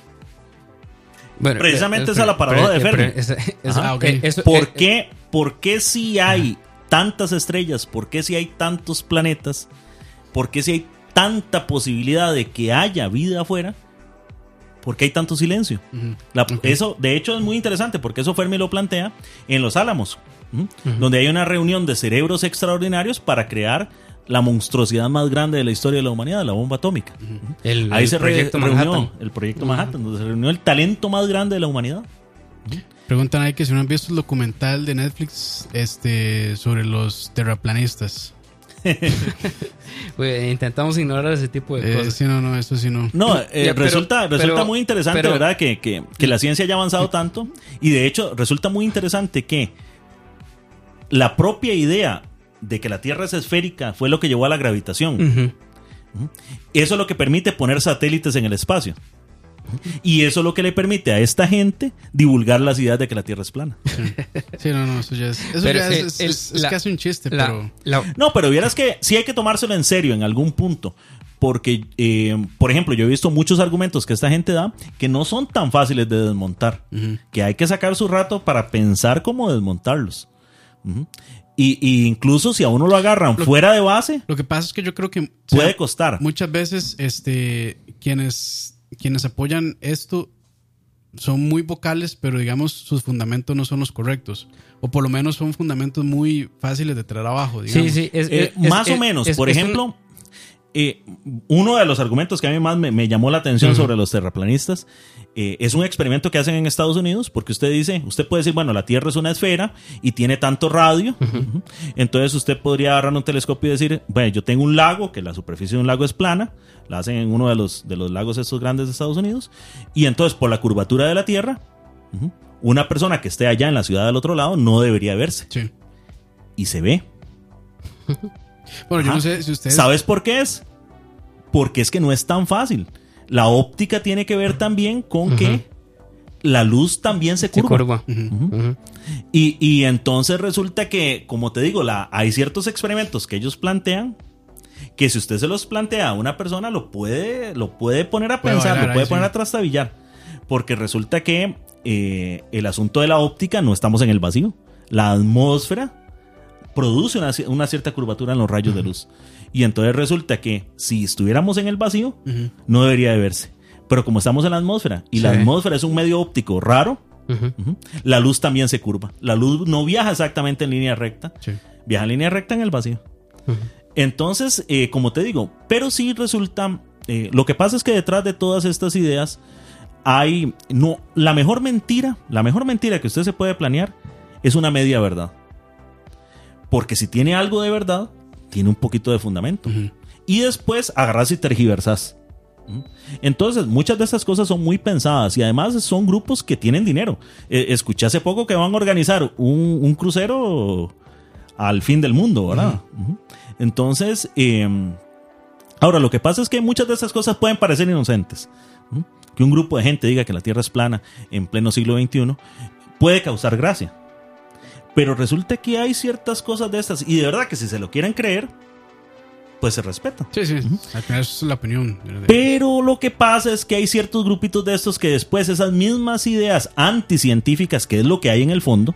Bueno, Precisamente eh, esa es la paradoja de Fermi. pero esa- esa- Ah, ok. eso- ¿Por eh, qué, por qué si hay tantas estrellas? ¿Por qué si hay tantos planetas? ¿Por qué si hay tanta posibilidad de que haya vida afuera? ¿Por qué hay tanto silencio? La- Eso, de hecho, es muy interesante porque eso Fermi lo plantea en Los Álamos, donde hay una reunión de cerebros extraordinarios para crear la monstruosidad más grande de la historia de la humanidad, la bomba atómica. el, Ahí el se re- reunió Manhattan. el proyecto Manhattan, donde se reunió el talento más grande de la humanidad. Preguntan ahí que si no han visto el documental de Netflix este, sobre los terraplanistas. [LAUGHS] Intentamos ignorar ese tipo de Eh, cosas. sí, no, no, eso sí no. No, eh, Ya, pero- resulta, resulta pero- muy interesante, pero- ¿verdad? Que, que- que la ciencia haya avanzado tanto. Y de hecho, resulta muy interesante que la propia idea de que la Tierra es esférica fue lo que llevó a la gravitación. Eso es lo que permite poner satélites en el espacio. Y eso es lo que le permite a esta gente divulgar las ideas de que la Tierra es plana. Sí, no, no, eso ya es. Eso Pero ya es, es, el- es- es la- casi un chiste, La- pero. la- No, pero vieras que sí hay que tomárselo en serio en algún punto. Porque, eh, por ejemplo, yo he visto muchos argumentos que esta gente da que no son tan fáciles de desmontar. Que hay que sacar su rato para pensar cómo desmontarlos. Y, y incluso si a uno lo agarran fuera de base, Lo que pasa es que yo creo que. o sea, puede costar. Muchas veces, este, quienes, quienes apoyan esto son muy vocales, pero digamos sus fundamentos no son los correctos. O por lo menos son fundamentos muy fáciles de traer abajo. Digamos. sí, sí. es- Eh, es- más es- o menos. es- por es un- ejemplo, eh, uno de los argumentos que a mí más me, me llamó la atención sobre los terraplanistas eh, es un experimento que hacen en Estados Unidos, porque usted dice, usted puede decir, bueno, la Tierra es una esfera y tiene tanto radio, entonces usted podría agarrar un telescopio y decir, bueno, yo tengo un lago, que la superficie de un lago es plana, la hacen en uno de los, de los lagos estos grandes de Estados Unidos, y entonces por la curvatura de la Tierra, una persona que esté allá en la ciudad del otro lado no debería verse, Sí. y se ve. [LAUGHS] Bueno, yo Ajá. no sé si ustedes. ¿Sabes por qué es? Porque es que no es tan fácil. La óptica tiene que ver también con que la luz también se Se curva. curva. Ujú. Y, y entonces resulta que, como te digo, la, hay ciertos experimentos que ellos plantean que si usted se los plantea a una persona lo puede, lo puede poner a Puede pensar, bailar lo puede ahí, poner sí. a trastabillar. Porque resulta que eh, el asunto de la óptica no estamos en el vacío. La atmósfera produce una, una cierta curvatura en los rayos de luz. Y entonces resulta que si estuviéramos en el vacío, no debería de verse. Pero como estamos en la atmósfera y la atmósfera es un medio óptico raro, la luz también se curva. La luz no viaja exactamente en línea recta, Sí. viaja en línea recta en el vacío. Entonces, eh, como te digo, pero sí resulta, eh, lo que pasa es que detrás de todas estas ideas hay, no, la mejor mentira, la mejor mentira que usted se puede planear es una media verdad. Porque si tiene algo de verdad, tiene un poquito de fundamento. Y después agarras y tergiversas. ¿Mm? Entonces, muchas de estas cosas son muy pensadas y además son grupos que tienen dinero. Eh, escuché hace poco que van a organizar un, un crucero al fin del mundo, ¿verdad? Entonces, eh, ahora lo que pasa es que muchas de estas cosas pueden parecer inocentes. ¿Mm? Que un grupo de gente diga que la Tierra es plana en pleno siglo XXI puede causar gracia. Pero resulta que hay ciertas cosas de estas y de verdad que si se lo quieren creer, pues se respeta. Sí, sí. Al final es la opinión. Pero lo que pasa es que hay ciertos grupitos de estos que después esas mismas ideas anticientíficas, que es lo que hay en el fondo,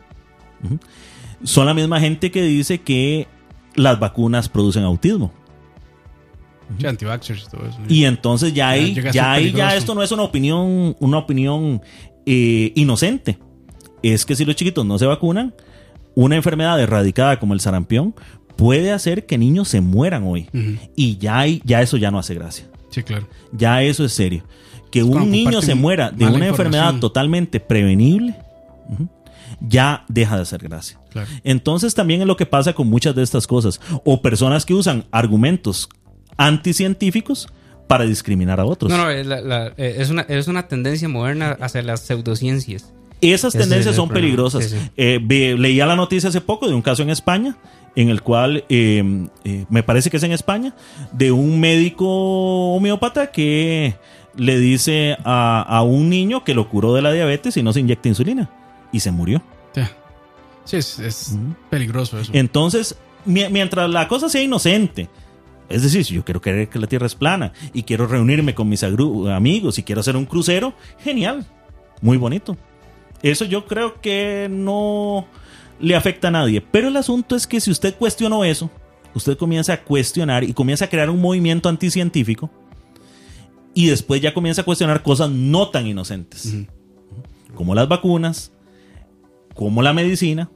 son la misma gente que dice que las vacunas producen autismo. Sí, anti-vaxxers y todo eso. Y entonces ya a ya, ya peligroso. esto no es una opinión, una opinión eh, inocente. Es que si los chiquitos no se vacunan, una enfermedad erradicada como el sarampión puede hacer que niños se mueran hoy. Y ya, hay, ya eso ya no hace gracia. Sí, claro. Ya eso es serio. Que un niño se muera de una enfermedad totalmente prevenible, ya deja de hacer gracia. Claro. Entonces también es lo que pasa con muchas de estas cosas. O personas que usan argumentos anticientíficos para discriminar a otros. No, no, es, la- la- eh, es una, es una tendencia moderna hacia las pseudociencias. Esas tendencias son peligrosas. Sí, sí. Eh, leía la noticia hace poco de un caso en España, en el cual eh, eh, me parece que es en España, de un médico homeópata que le dice a, a un niño que lo curó de la diabetes y no se inyecta insulina. Y se murió. Sí, es, peligroso eso. Entonces, mi- mientras la cosa sea inocente, es decir, si yo quiero creer que la Tierra es plana y quiero reunirme con mis amigos y quiero hacer un crucero, genial, muy bonito. Eso yo creo que no le afecta a nadie. Pero el asunto es que si usted cuestionó eso, usted comienza a cuestionar y comienza a crear un movimiento anticientífico y después ya comienza a cuestionar cosas no tan inocentes, como las vacunas, como la medicina.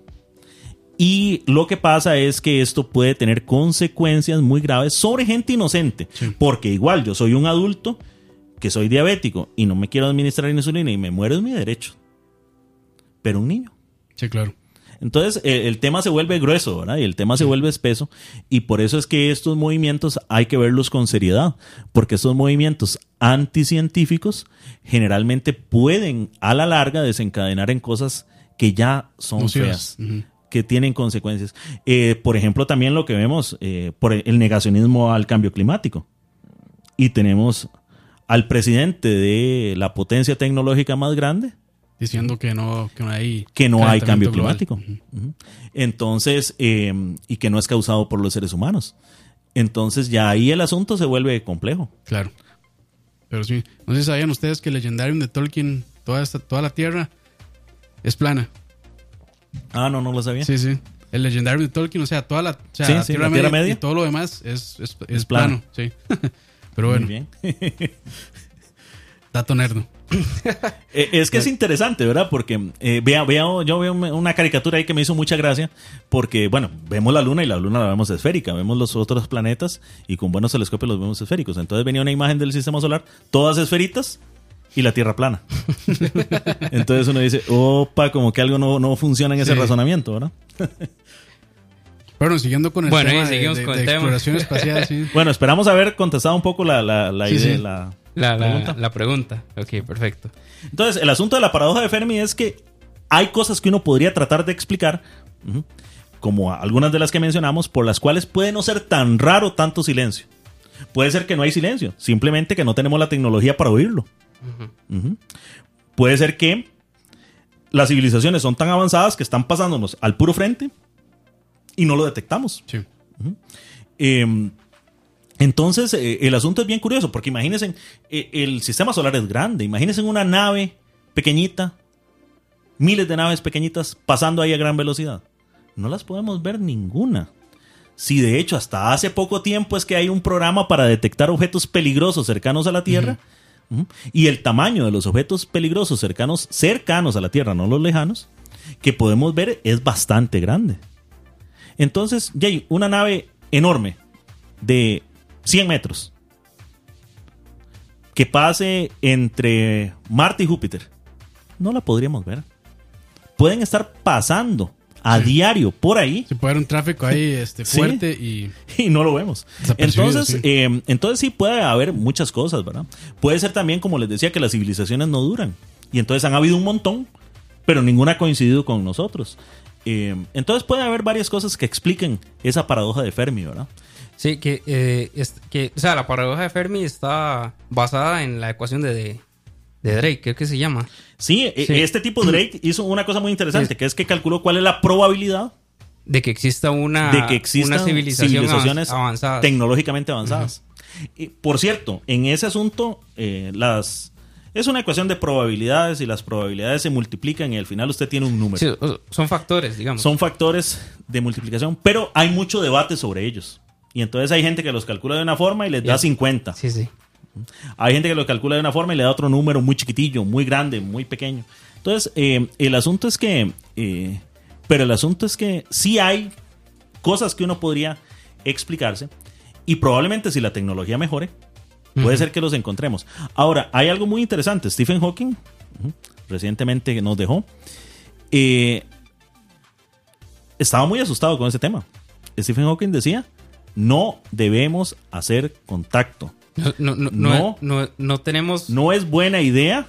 Y lo que pasa es que esto puede tener consecuencias muy graves sobre gente inocente. Porque igual yo soy un adulto que soy diabético y no me quiero administrar insulina y me muero es mi derecho. Pero un niño. Sí, claro. Entonces eh, el tema se vuelve grueso, ¿verdad? Y el tema se vuelve espeso. Y por eso es que estos movimientos hay que verlos con seriedad. Porque estos movimientos anticientíficos generalmente pueden a la larga desencadenar en cosas que ya son feas que tienen consecuencias. Eh, por ejemplo, también lo que vemos eh, por el negacionismo al cambio climático. Y tenemos al presidente de la potencia tecnológica más grande Diciendo que no, que no hay, que no hay cambio global. climático. Entonces, eh, y que no es causado por los seres humanos. Entonces ya ahí el asunto se vuelve complejo. Claro. Pero sí, no sé si sabían ustedes que el Legendarium de Tolkien, toda, esta, toda la Tierra, es plana. Ah, no, no lo sabía. Sí, sí. El Legendarium de Tolkien, o sea, toda la, o sea, Sí, la sí, tierra, la media, Media. y todo lo demás es, es, es Es plano. plano. Sí. [LAUGHS] Pero bueno, Muy bien. [LAUGHS] dato nerdo. [LAUGHS] Eh, es que es interesante, ¿verdad? Porque eh, vea, vea, yo veo una caricatura ahí que me hizo mucha gracia, porque, bueno, vemos la luna y la luna la vemos esférica, vemos los otros planetas y con buenos telescopios los vemos esféricos. Entonces venía una imagen del sistema solar, todas esferitas y la Tierra plana. [LAUGHS] Entonces uno dice, opa, como que algo no, no funciona en ese Sí. razonamiento, ¿verdad? [LAUGHS] Bueno, siguiendo con el Bueno, tema de, seguimos de- con de el tema. exploración espacial, sí. Bueno, esperamos haber contestado un poco la, la, la Sí, idea. sí. La, La, la- pregunta. la pregunta. Ok, perfecto. Entonces, el asunto de la paradoja de Fermi es que hay cosas que uno podría tratar de explicar, como algunas de las que mencionamos, por las cuales puede no ser tan raro tanto silencio. Puede ser que no hay silencio, simplemente que no tenemos la tecnología para oírlo. Puede ser que las civilizaciones son tan avanzadas que están pasándonos al puro frente y no lo detectamos. Sí. Eh, entonces, eh, el asunto es bien curioso, porque imagínense, eh, el sistema solar es grande, imagínense una nave pequeñita, miles de naves pequeñitas pasando ahí a gran velocidad. No las podemos ver ninguna. Si de hecho hasta hace poco tiempo es que hay un programa para detectar objetos peligrosos cercanos a la Tierra, y el tamaño de los objetos peligrosos cercanos, cercanos a la Tierra, no los lejanos, que podemos ver es bastante grande. Entonces, Jay, una nave enorme de 100 metros que pase entre Marte y Júpiter, no la podríamos ver. Pueden estar pasando a diario por ahí Se puede haber un tráfico ahí [LAUGHS] este, Sí. fuerte y [LAUGHS] y no lo vemos. Entonces, sí. eh, entonces sí puede haber muchas cosas, ¿verdad? Puede ser también, como les decía, que las civilizaciones no duran. Y entonces han habido un montón, pero ninguna ha coincidido con nosotros. Eh, entonces puede haber varias cosas que expliquen esa paradoja de Fermi, ¿verdad? Sí, que, eh, es- que, o sea, la paradoja de Fermi está basada en la ecuación de, de, de Drake, creo que se llama. Sí, Sí. este tipo Drake hizo una cosa muy interesante, que es que calculó cuál es la probabilidad De que exista una, de que existan una civilización civilizaciones avanzada. tecnológicamente avanzadas. Y, por cierto, en ese asunto, eh, las es una ecuación de probabilidades y las probabilidades se multiplican y al final usted tiene un número. Sí, son factores, digamos. Son factores de multiplicación, pero hay mucho debate sobre ellos. Y entonces hay gente que los calcula de una forma y les da Ya. 50. Sí, sí. Hay gente que lo calcula de una forma y le da otro número muy chiquitillo, muy grande, muy pequeño. Entonces, eh, el asunto es que, eh, pero el asunto es que sí hay cosas que uno podría explicarse y probablemente si la tecnología mejore, puede ser que los encontremos. Ahora, hay algo muy interesante. Stephen Hawking, recientemente nos dejó, eh, estaba muy asustado con ese tema. Stephen Hawking decía, no debemos hacer contacto No, no, no, No. no, no- no tenemos, No es buena idea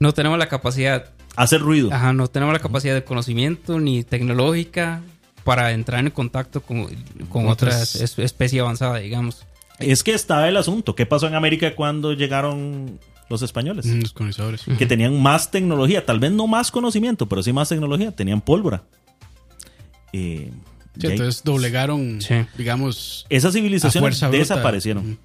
no tenemos la capacidad, hacer ruido. ajá, no tenemos la capacidad de conocimiento ni tecnológica para entrar en contacto con, con Otras- otra es- especie avanzada, digamos. Es que está el asunto. ¿Qué pasó en América cuando llegaron los españoles? Mm, Los colonizadores. Que tenían más tecnología, tal vez no más conocimiento, pero sí más tecnología. Tenían pólvora. Eh, Sí, entonces doblegaron, Sí. digamos, esas civilizaciones desaparecieron.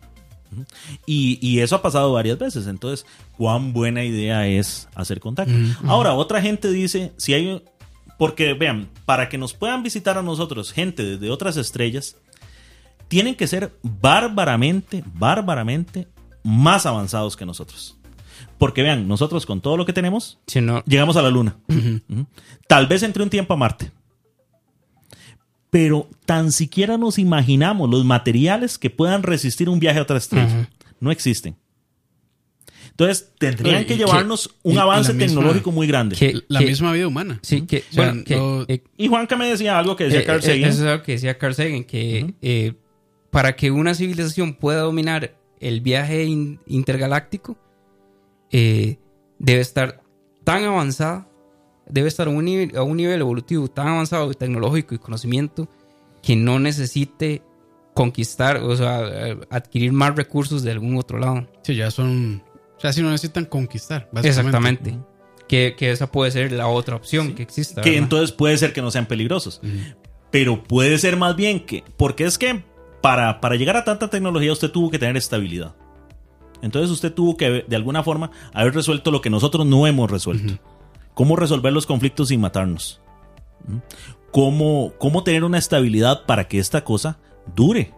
Y, y eso ha pasado varias veces. Entonces, ¿cuán buena idea es hacer contacto? Ahora, otra gente dice, si hay... Porque, vean, para que nos puedan visitar a nosotros gente desde otras estrellas, tienen que ser bárbaramente, bárbaramente más avanzados que nosotros. Porque vean, nosotros con todo lo que tenemos, Si no, llegamos a la Luna. Tal vez entre un tiempo a Marte. Pero tan siquiera nos imaginamos los materiales que puedan resistir un viaje a otra estrella. No existen. Entonces, tendrían que llevarnos que- un avance misma- tecnológico muy grande. que- la que- misma vida humana. Sí, que, O sea, bueno, que, no- eh, Y Juanca me decía algo que decía Eh, Carl eh, Sagan. Eso es algo que decía Carl Sagan, que eh, para que una civilización pueda dominar el viaje in- intergaláctico, eh, debe estar tan avanzada, debe estar a un, nivel, a un nivel evolutivo tan avanzado, tecnológico y conocimiento, que no necesite conquistar, o sea, adquirir más recursos de algún otro lado. Sí, ya son. O sea, si no necesitan conquistar, básicamente. Exactamente. Que, que esa puede ser la otra opción que exista. que ¿verdad? entonces puede ser que no sean peligrosos. Pero puede ser más bien que, porque es que para, para llegar a tanta tecnología usted tuvo que tener estabilidad. Entonces usted tuvo que, de alguna forma, haber resuelto lo que nosotros no hemos resuelto. Cómo resolver los conflictos sin matarnos. ¿Mm? Cómo, cómo tener una estabilidad para que esta cosa dure.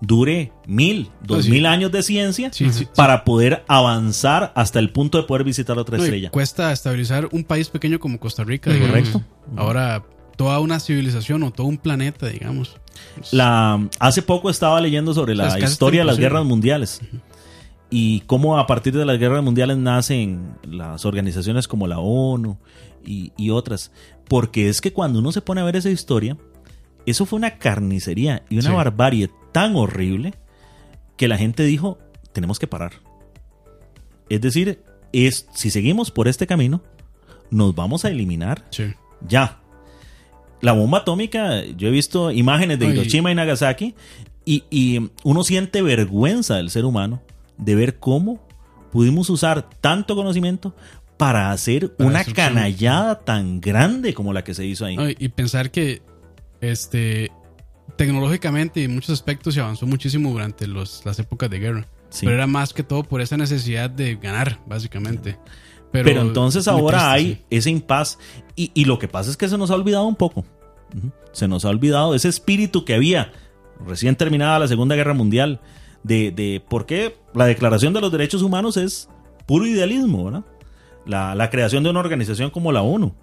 Dure mil, dos sí. mil años de ciencia Sí, sí, para poder avanzar hasta el punto de poder visitar otra No, estrella. cuesta estabilizar un país pequeño como Costa Rica, digamos. Correcto. Ahora, toda una civilización o todo un planeta, digamos. La, hace poco estaba leyendo sobre la historia de las guerras mundiales y cómo a partir de las guerras mundiales nacen las organizaciones como la ONU y, y otras. Porque es que cuando uno se pone a ver esa historia, eso fue una carnicería y una Sí. barbarie tan horrible que la gente dijo, tenemos que parar. Es decir, es, si seguimos por este camino, nos vamos a eliminar Sí. ya. La bomba atómica, yo he visto imágenes de. Hiroshima y Nagasaki y, y uno siente vergüenza del ser humano de ver cómo pudimos usar tanto conocimiento para hacer Para una canallada tan grande como la que se hizo ahí. No, y- pensar que este tecnológicamente y en muchos aspectos se avanzó muchísimo durante los, las épocas de guerra. Sí. Pero era más que todo por esa necesidad de ganar, básicamente. Pero, entonces ahora triste, hay sí. ese impas y, y lo que pasa es que se nos ha olvidado un poco. Se nos ha olvidado ese espíritu que había recién terminada la Segunda Guerra Mundial de, de por qué la Declaración de los Derechos Humanos es puro idealismo, ¿verdad? La, la creación de una organización como la ONU,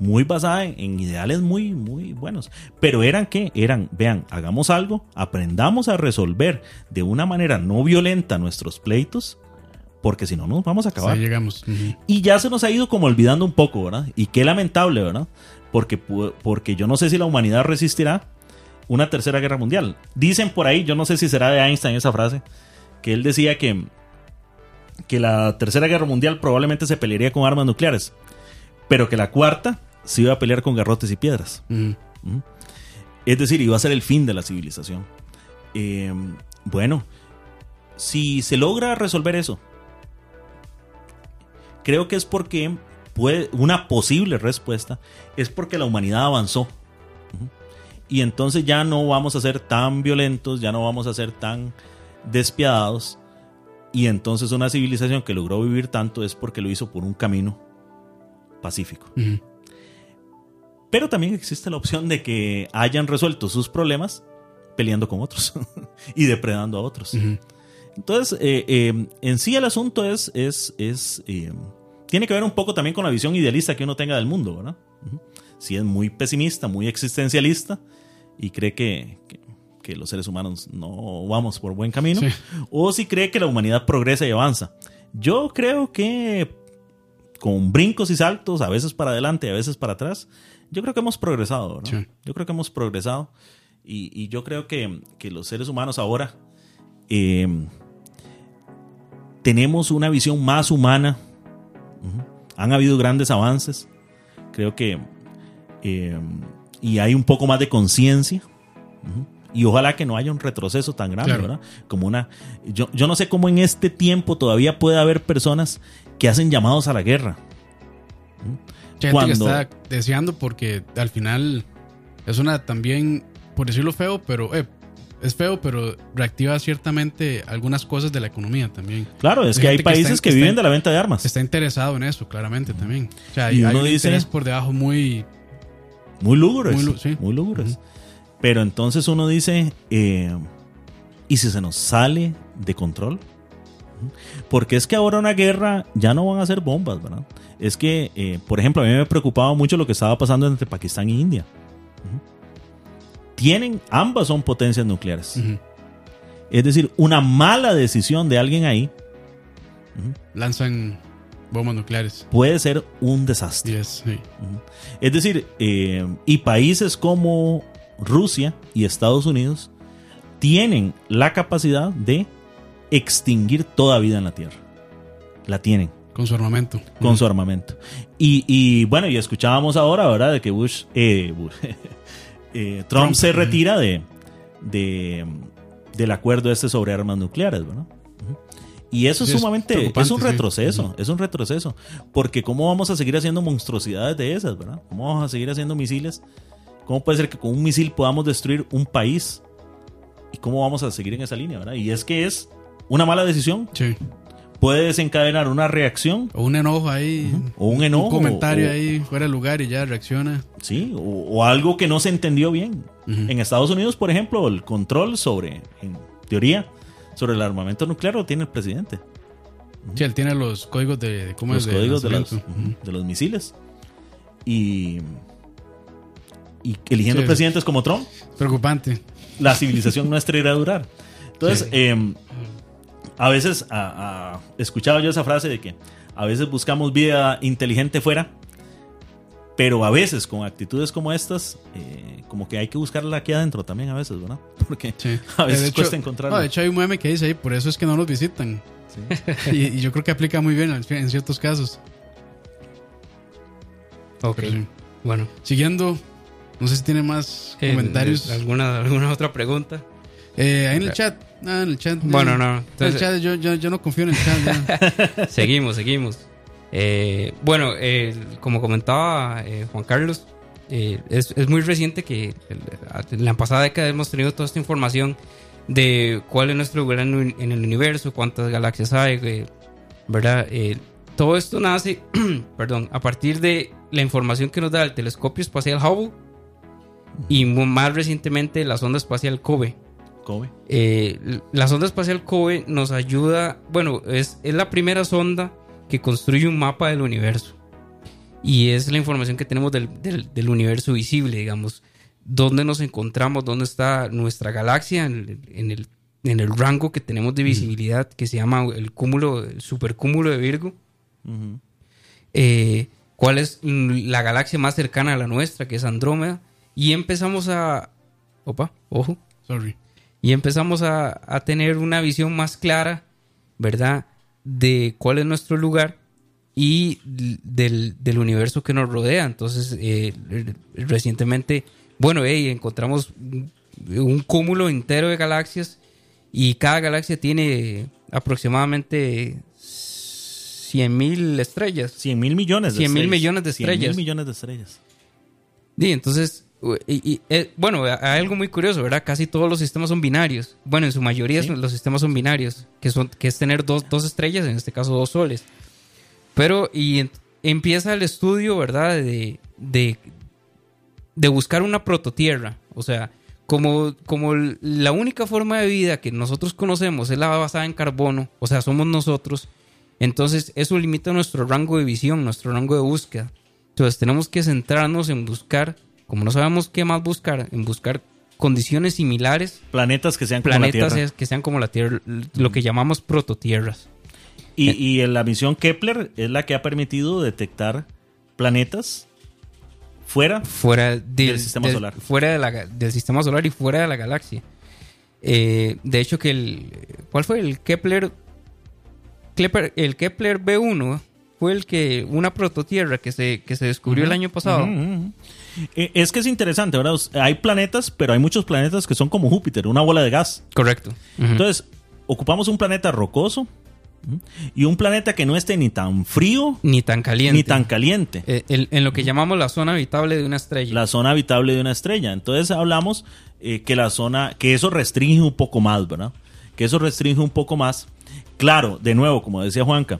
muy basada en, en ideales muy, muy buenos. Pero eran qué? Eran, vean, hagamos algo, aprendamos a resolver de una manera no violenta nuestros pleitos, porque si no nos vamos a acabar. llegamos. Y ya se nos ha ido como olvidando un poco, ¿verdad? Y qué lamentable, ¿verdad? Porque, porque yo no sé si la humanidad resistirá una tercera guerra mundial. Dicen por ahí, yo no sé si será de Einstein esa frase, que él decía que, que la tercera guerra mundial probablemente se pelearía con armas nucleares, pero que la cuarta se iba a pelear con garrotes y piedras. Ujú. ¿Mm? Es decir, iba a ser el fin de la civilización. Eh, bueno, si se logra resolver eso, creo que es porque puede, una posible respuesta es porque la humanidad avanzó. Y entonces ya no vamos a ser tan violentos, ya no vamos a ser tan despiadados. Y entonces una civilización que logró vivir tanto es porque lo hizo por un camino pacífico. Pero también existe la opción de que hayan resuelto sus problemas peleando con otros [LAUGHS] y depredando a otros. Entonces, eh, eh, en sí el asunto es, es, es eh, tiene que ver un poco también con la visión idealista que uno tenga del mundo, ¿verdad? Si es muy pesimista, muy existencialista y cree que, que- que los seres humanos no vamos por buen camino, Sí. o si cree que la humanidad progresa y avanza. Yo creo que con brincos y saltos, a veces para adelante a veces para atrás, yo creo que hemos progresado, ¿verdad? Sí. Yo creo que hemos progresado y, y yo creo que, que los seres humanos ahora eh, tenemos una visión más humana. Ujú. Han habido grandes avances. Creo que... eh, y hay un poco más de conciencia. Y ojalá que no haya un retroceso tan grande, Claro. ¿verdad? Como una... Yo, yo no sé cómo en este tiempo todavía puede haber personas que hacen llamados a la guerra. Gente que Cuando- está deseando porque al final es una también, por decirlo feo, pero eh, es feo, pero reactiva ciertamente algunas cosas de la economía también. Claro, es Hay que hay gente que está países que, que está viven en- de la venta de armas. Está interesado en eso, claramente también. O sea, Y hay, hay uno un dice- interés por debajo muy... Muy lúgubres. Muy lúgubres. Pero entonces uno dice, eh, ¿y si se nos sale de control? Porque es que ahora una guerra ya no van a ser bombas, ¿verdad? Es que, eh, por ejemplo, a mí me preocupaba mucho lo que estaba pasando entre Pakistán e India. Tienen, ambas son potencias nucleares. Es decir, una mala decisión de alguien ahí Lanzan bombas nucleares. puede ser un desastre. Sí. Es decir, eh, y países como Rusia y Estados Unidos tienen la capacidad de extinguir toda vida en la Tierra. La tienen Con su armamento. con su armamento. Y, y, bueno, y escuchábamos ahora, ¿verdad? De que Bush, eh, Bush, [LAUGHS] eh, Trump, Trump, se retira de, de- del acuerdo este sobre armas nucleares, ¿verdad? Y eso Sí, es sumamente, es un sí. retroceso, Ujú. es un retroceso. Porque ¿cómo vamos a seguir haciendo monstruosidades de esas, verdad? ¿Cómo vamos a seguir haciendo misiles? ¿Cómo puede ser que con un misil podamos destruir un país? ¿Y cómo vamos a seguir en esa línea, verdad? Y es que es una mala decisión, Sí. puede desencadenar una reacción O un enojo ahí. o un enojo. Un comentario o- ahí fuera de lugar y ya reacciona. Sí, o, o algo que no se entendió bien. Ujú. En Estados Unidos, por ejemplo, el control sobre, en teoría, sobre el armamento nuclear lo tiene el presidente. Sí, él tiene los códigos de, cómo los es códigos de los, de los misiles. Y, y eligiendo Sí. presidentes como Trump, Preocupante. la civilización nuestra irá a durar. Entonces, Sí. eh, a veces a- escuchaba yo esa frase de que a veces buscamos vida inteligente fuera, pero a veces con actitudes como estas, eh, como que hay que buscarla aquí adentro también a veces, ¿verdad? [LAUGHS] Porque Sí. a veces hecho- cuesta encontrarla. no, de hecho, hay un meme que dice ahí, por eso es que no nos visitan. [LAUGHS] y, y yo creo que aplica muy bien en, ciertos casos. Ok. Sí. Bueno. Siguiendo, no sé si tiene más eh, comentarios. ¿Alguna, ¿Alguna otra pregunta? Eh, ahí en el chat. Ah, en el chat. Bueno, eh, no. en el Entonces, chat, yo, yo, yo no confío en el chat. [LAUGHS] seguimos, seguimos. Eh, bueno, eh, como comentaba eh, Juan Carlos, es, es muy reciente que en la pasada década hemos tenido toda esta información de cuál es nuestro lugar en, el- en el universo, cuántas galaxias hay, ¿verdad? Todo esto nace, [CLEARS THROAT] perdón, a partir de la información que nos da el telescopio espacial Hubble y más recientemente la sonda espacial COBE. Come. Eh, la sonda espacial COBE nos ayuda, bueno, es, es la primera sonda que construye un mapa del universo. Y es la información que tenemos del, del- del universo visible, digamos. Dónde nos encontramos, dónde está nuestra galaxia en, el- en el, en el rango que tenemos de visibilidad, que se llama el cúmulo, el supercúmulo de Virgo. Ujú. Eh, cuál es la galaxia más cercana a la nuestra, que es Andrómeda. Y empezamos a... Opa, ojo Sorry. y empezamos a, a tener una visión más clara, ¿verdad? De cuál es nuestro lugar y del, del universo que nos rodea. Entonces, eh, recientemente, bueno, hey, encontramos un- cúmulo entero de galaxias y cada galaxia tiene aproximadamente 100 mil estrellas. 100 mil millones de 100 mil estrellas. millones de 100 mil estrellas. millones de estrellas. Y entonces, y- y, eh, bueno, hay algo muy curioso, ¿verdad? Casi todos los sistemas son binarios. Bueno, en su mayoría Sí. los sistemas son binarios, que, son, que es tener dos, dos estrellas, en este caso dos soles. Pero, y empieza el estudio, ¿verdad? De, de, de buscar una prototierra. O sea, como, como la única forma de vida que nosotros conocemos es la basada en carbono, o sea, somos nosotros, entonces eso limita nuestro rango de visión, nuestro rango de búsqueda. Entonces tenemos que centrarnos en buscar, como no sabemos qué más buscar, en buscar condiciones similares, Planetas que sean como la planetas Tierra. que sean como la Tierra, lo que llamamos prototierras. Y, y en la misión Kepler es la que ha permitido detectar planetas fuera. fuera del, Del sistema del- solar. Fuera de la ga- del sistema solar y fuera de la galaxia. Eh, de hecho, que el. ¿Cuál fue el Kepler? Kepler, el Kepler B1 fue el que, una prototierra que se, que se descubrió el año pasado. Eh, Es que es interesante, ¿verdad? Hay planetas, pero hay muchos planetas que son como Júpiter, una bola de gas. Correcto. Entonces, ocupamos un planeta rocoso y un planeta que no esté ni tan frío ni tan caliente. ni tan caliente. Eh, el- en lo que llamamos la zona habitable de una estrella. La zona habitable de una estrella. Entonces hablamos eh, que la zona, que eso restringe un poco más, ¿verdad? Que eso restringe un poco más. Claro, de nuevo, como decía Juanca,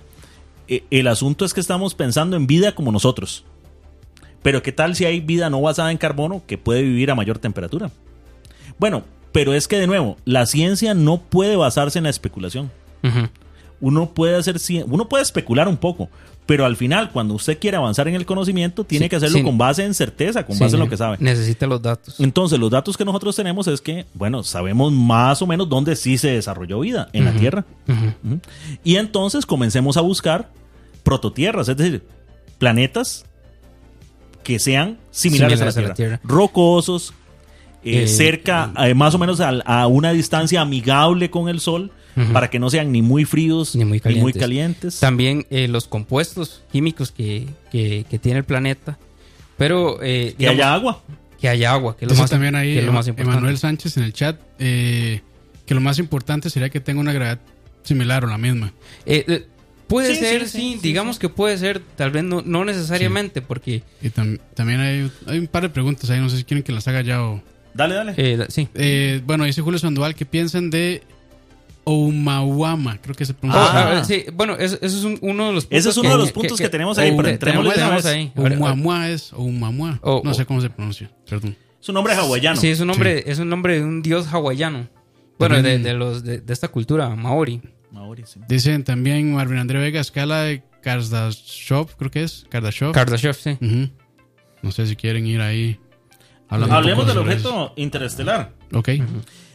el asunto es que estamos pensando en vida como nosotros. Pero ¿qué tal si hay vida no basada en carbono que puede vivir a mayor temperatura? Bueno, pero es que de nuevo, la ciencia no puede basarse en la especulación. Uno puede hacer uno puede especular un poco, pero al final cuando usted quiere avanzar en el conocimiento tiene Sí, que hacerlo sí. con base en certeza, con Sí, base en lo que sabe. Necesita los datos. Entonces, los datos que nosotros tenemos es que, bueno, sabemos más o menos dónde sí se desarrolló vida en la Tierra. Y entonces comencemos a buscar prototierras, es decir, planetas que sean similares, Similares a, a la Tierra. Rocosos, eh, Eh, cerca, eh, más o menos al- a, una distancia amigable con el Sol, para que no sean ni muy fríos Ni muy calientes. calientes. También eh, los compuestos químicos que, que- que tiene el planeta. Pero eh, que digamos, haya agua. que haya agua, que es lo más, también ahí que es lo más importante. Emanuel Sánchez en el chat eh, que lo más importante sería que tenga una gravedad similar o la misma. Eh, eh, puede Sí, ser, sí, sí, sí, sí, digamos que puede ser, tal vez no, no necesariamente, porque Y tam- también hay, hay un par de preguntas ahí, no sé si quieren que las haga ya o... Dale, dale. eh, da- sí. Eh, bueno, dice Julio Sandoval que piensan de Oumawama, creo que se pronuncia. Ah. Ah, ah, sí, bueno, eso, eso es un- uno de los puntos Ese es uno de los puntos que tenemos ahí, pero tenemos- tenemos ahí. Oumuamua es Oumamua. O- no sé cómo se pronuncia, perdón. Es un nombre hawaiano. Sí, es un nombre, es un nombre de un dios hawaiano. Bueno, de, de los de, de esta cultura maori. Maori, sí. Dicen también Marvin André Vega, escala de Kardashev, creo que es. Kardashev. Kardashev, sí. No sé si quieren ir ahí. Hablemos del objeto interestelar. Ok.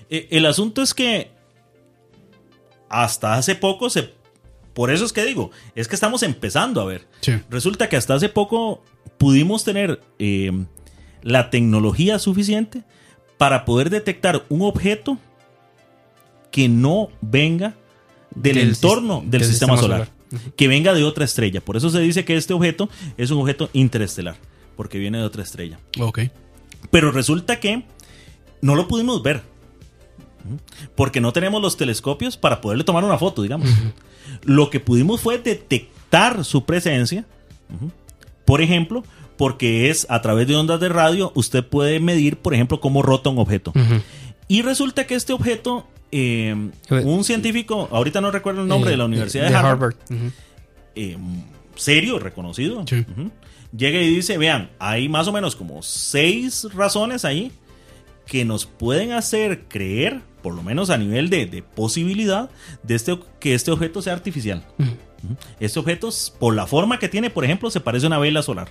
Eh, el asunto es que hasta hace poco se... Por eso es que digo, es que estamos empezando a ver. Sí. Resulta que hasta hace poco pudimos tener eh, la tecnología suficiente para poder detectar un objeto que no venga del, Del entorno del, del sistema, sistema solar, solar. que venga de otra estrella. Por eso se dice que este objeto es un objeto interestelar, porque viene de otra estrella. Ok. Pero resulta que no lo pudimos ver. Porque no tenemos los telescopios para poderle tomar una foto, digamos. Lo que pudimos fue detectar su presencia. Por ejemplo, porque es a través de ondas de radio, usted puede medir, por ejemplo, cómo rota un objeto. Y resulta que este objeto, eh, Eh, un científico, ahorita no recuerdo el nombre, Eh, de la Universidad de, Harvard, eh, serio, reconocido, Sí. llega y dice, vean, hay más o menos como seis razones ahí que nos pueden hacer creer, por lo menos a nivel de, de posibilidad, de este, que este objeto sea artificial. Este objeto, por la forma que tiene, por ejemplo, se parece a una vela solar.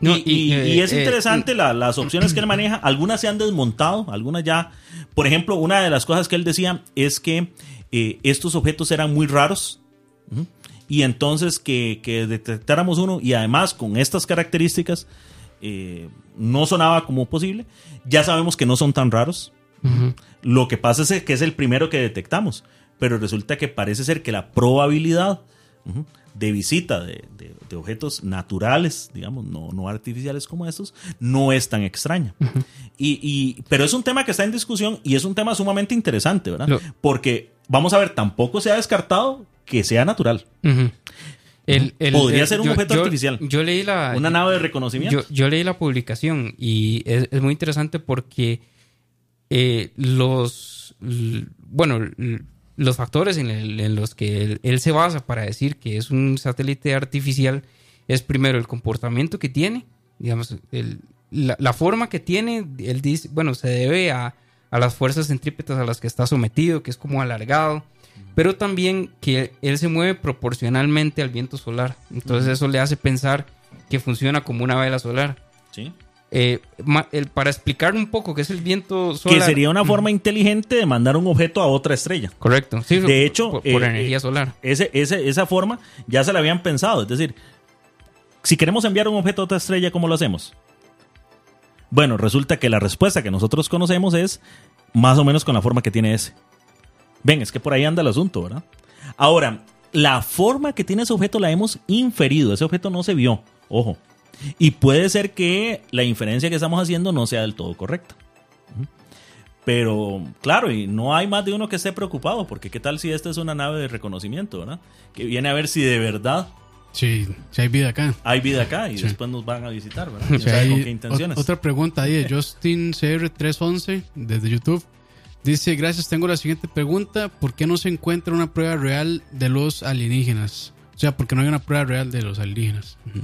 No, y, y, y- eh, y es eh, interesante la- las opciones que él maneja. Algunas se han desmontado, algunas ya. Por ejemplo, una de las cosas que él decía es que eh, estos objetos eran muy raros. Y entonces que, que detectáramos uno y además con estas características no sonaba como posible. Ya sabemos que no son tan raros. Lo que pasa es que es el primero que detectamos, pero resulta que parece ser que la probabilidad de visita de, de- de objetos naturales, digamos, no, no artificiales como estos, no es tan extraña. y, y- pero es un tema que está en discusión y es un tema sumamente interesante, ¿verdad? Lo- Porque, vamos a ver, tampoco se ha descartado que sea natural. Ujú. El- el- Podría el- ser un yo- objeto yo- artificial. Yo leí la. Una nave de reconocimiento. Yo, yo leí la publicación y es, es muy interesante porque eh, los, bueno, los factores en, el- en los que él, él se basa para decir que es un satélite artificial es primero el comportamiento que tiene, digamos, el- la, la forma que tiene, él dice, bueno, se debe a, a las fuerzas centrípetas a las que está sometido, que es como alargado, pero también que él se mueve proporcionalmente al viento solar. Entonces eso le hace pensar que funciona como una vela solar. ¿sí? Eh, el- para explicar un poco qué es el viento solar. Que sería una forma inteligente de mandar un objeto a otra estrella. Correcto. Sí, De hecho, por, por eh, energía eh, solar. Ese, ese- esa forma ya se la habían pensado. Es decir, si queremos enviar un objeto a otra estrella, ¿cómo lo hacemos? Bueno, resulta que la respuesta que nosotros conocemos es más o menos con la forma que tiene ese. Ven, es que por ahí anda el asunto, ¿verdad? Ahora, la forma que tiene ese objeto la hemos inferido. Ese objeto no se vio, ojo. Y puede ser que la inferencia que estamos haciendo no sea del todo correcta. Pero claro, y no hay más de uno que esté preocupado, porque qué tal si esta es una nave de reconocimiento, ¿verdad? Que viene a ver si de verdad Sí, si hay vida acá. hay vida acá y Sí. después nos van a visitar, ¿verdad? O ¿Quién sea, sabe con qué intenciones? ot- Otra pregunta ahí de Justin CR311 desde YouTube. Dice, gracias, tengo la siguiente pregunta. ¿Por qué no se encuentra una prueba real de los alienígenas? O sea, ¿por qué no hay una prueba real de los alienígenas? Ujú.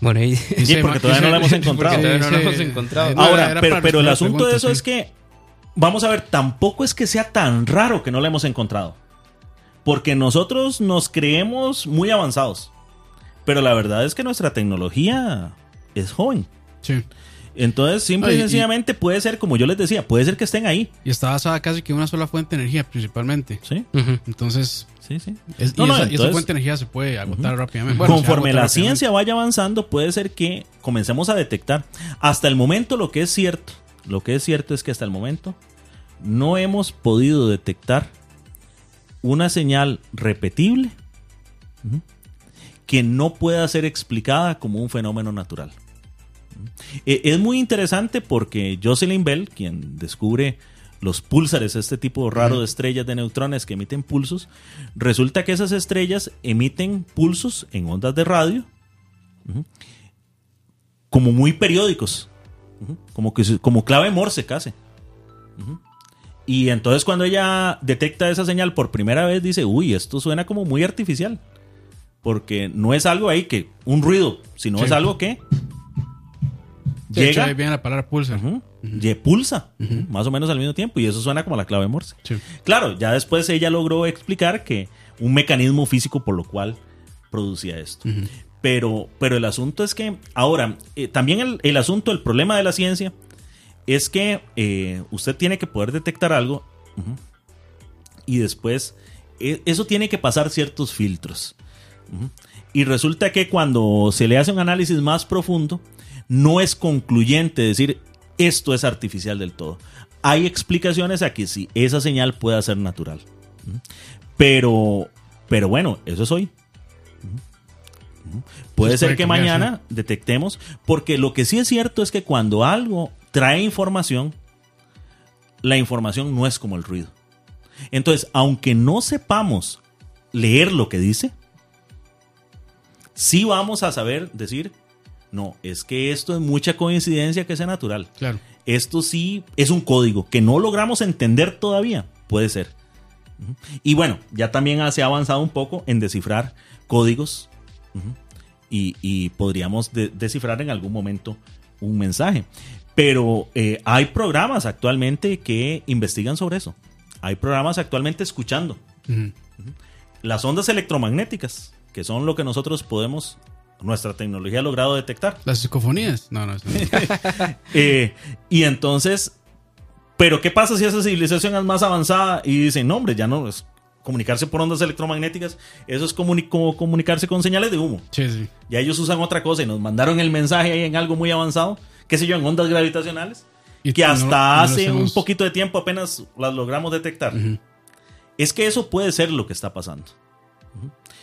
Bueno, ahí... Sí, porque todavía no la hemos [LAUGHS] encontrado. Porque todavía no la hemos encontrado. Ahora, pero, el asunto de eso sí. es que, vamos a ver, tampoco es que sea tan raro que no la hemos encontrado. Porque nosotros nos creemos muy avanzados. Pero la verdad es que nuestra tecnología es joven. Sí. Entonces, simple y y- sencillamente puede ser, como yo les decía, puede ser que estén ahí. Y está basada casi que en una sola fuente de energía, principalmente. Sí. Entonces, sí, sí. es- No, y, no, esa, entonces- fuente de energía se puede agotar rápidamente. Bueno, Conforme agota la ciencia vaya avanzando, puede ser que comencemos a detectar. Hasta el momento, lo que es cierto, lo que es cierto es que hasta el momento no hemos podido detectar una señal repetible que no pueda ser explicada como un fenómeno natural. Eh, Es muy interesante porque Jocelyn Bell, quien descubre los púlsares, este tipo raro de estrellas de neutrones que emiten pulsos, resulta que esas estrellas emiten pulsos en ondas de radio como muy periódicos, como, que, como clave morse casi. Y entonces cuando ella detecta esa señal por primera vez dice, uy, esto suena como muy artificial. Porque no es algo ahí que un ruido, sino Sí. es algo que De hecho, llega ahí viene la palabra pulsar. Ujú. Y pulsa, más o menos al mismo tiempo, y eso suena como la clave Morse. Sí. Claro, ya después ella logró explicar que un mecanismo físico por lo cual producía esto. pero, pero el asunto es que, ahora, eh, también el, el asunto, el problema de la ciencia es que eh, usted tiene que poder detectar algo y después eh, eso tiene que pasar ciertos filtros. Y resulta que cuando se le hace un análisis más profundo, no es concluyente decir esto es artificial del todo. Hay explicaciones a que sí, esa señal pueda ser natural. Pero, pero bueno, eso es hoy. Puede ser puede que mañana detectemos, porque lo que sí es cierto es que cuando algo trae información, la información no es como el ruido. Entonces, aunque no sepamos leer lo que dice, sí vamos a saber decir, no, es que esto es mucha coincidencia que sea natural. Claro. Esto sí es un código que no logramos entender todavía. Puede ser. Y bueno, ya también se ha avanzado un poco en descifrar códigos y, y podríamos de- descifrar en algún momento un mensaje. Pero eh, hay programas actualmente que investigan sobre eso. Hay programas actualmente escuchando las ondas electromagnéticas, que son lo que nosotros podemos, nuestra tecnología ha logrado detectar. Las psicofonías. No, no. no. [LAUGHS] Eh, y entonces, pero ¿qué pasa si esa civilización es más avanzada y dicen, no, hombre, ya no es comunicarse por ondas electromagnéticas, eso es comuni- como comunicarse con señales de humo. Sí, sí. Ya ellos usan otra cosa y nos mandaron el mensaje ahí en algo muy avanzado, qué sé yo, en ondas gravitacionales, Y que hasta no hace un poquito de tiempo apenas las logramos detectar. Es que eso puede ser lo que está pasando.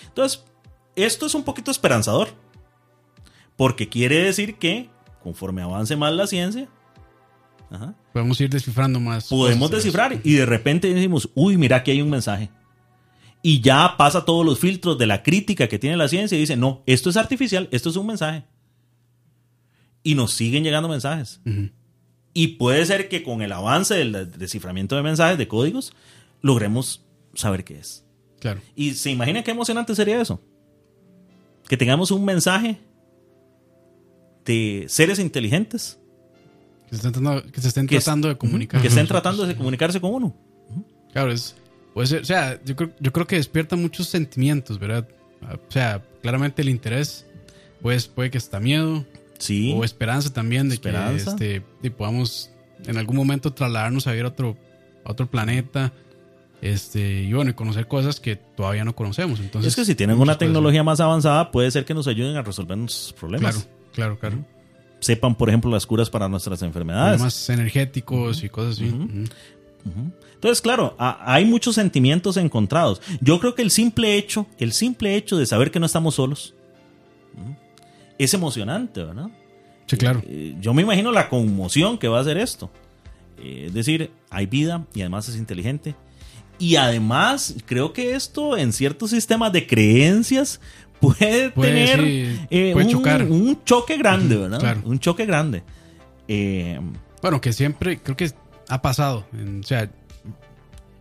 Entonces, esto es un poquito esperanzador. Porque quiere decir que, conforme avance más la ciencia, ajá, Podemos ir descifrando más. podemos descifrar y de repente decimos, uy, mira, aquí hay un mensaje. Y ya pasa todos los filtros de la crítica que tiene la ciencia y dice, no, esto es artificial, esto es un mensaje. Y nos siguen llegando mensajes. Ujú. Y puede ser que con el avance del desciframiento de mensajes, de códigos, logremos saber qué es. Claro. Y se imagina qué emocionante sería eso. Que tengamos un mensaje de seres inteligentes Que se estén tratando, que se estén que, tratando de comunicar. que estén tratando de comunicarse con uno. Claro, es. Puede ser, o sea, yo creo, yo creo que despierta muchos sentimientos, ¿verdad? O sea, claramente el interés, pues puede que está miedo Sí. o esperanza también de Esperanza. que este, y podamos en algún momento trasladarnos a ir a otro, a otro planeta. Este, y bueno, y conocer cosas que todavía no conocemos. Entonces, es que si tienen una tecnología más avanzada, puede ser que nos ayuden a resolver nuestros problemas. Claro, claro, claro. Sepan, por ejemplo, las curas para nuestras enfermedades. Problemas energéticos y cosas así. Ujú. Ujú. Entonces, claro, hay muchos sentimientos encontrados. Yo creo que el simple hecho, el simple hecho de saber que no estamos solos, es emocionante, ¿verdad? Sí, claro. Eh, yo me imagino la conmoción que va a hacer esto. Eh, es decir, hay vida y además es inteligente. Y además, creo que esto en ciertos sistemas de creencias [LAUGHS] puede, tener eh, un, chocar. un, choque grande, ¿verdad? Un choque grande. bueno, que siempre, creo que ha pasado. o sea,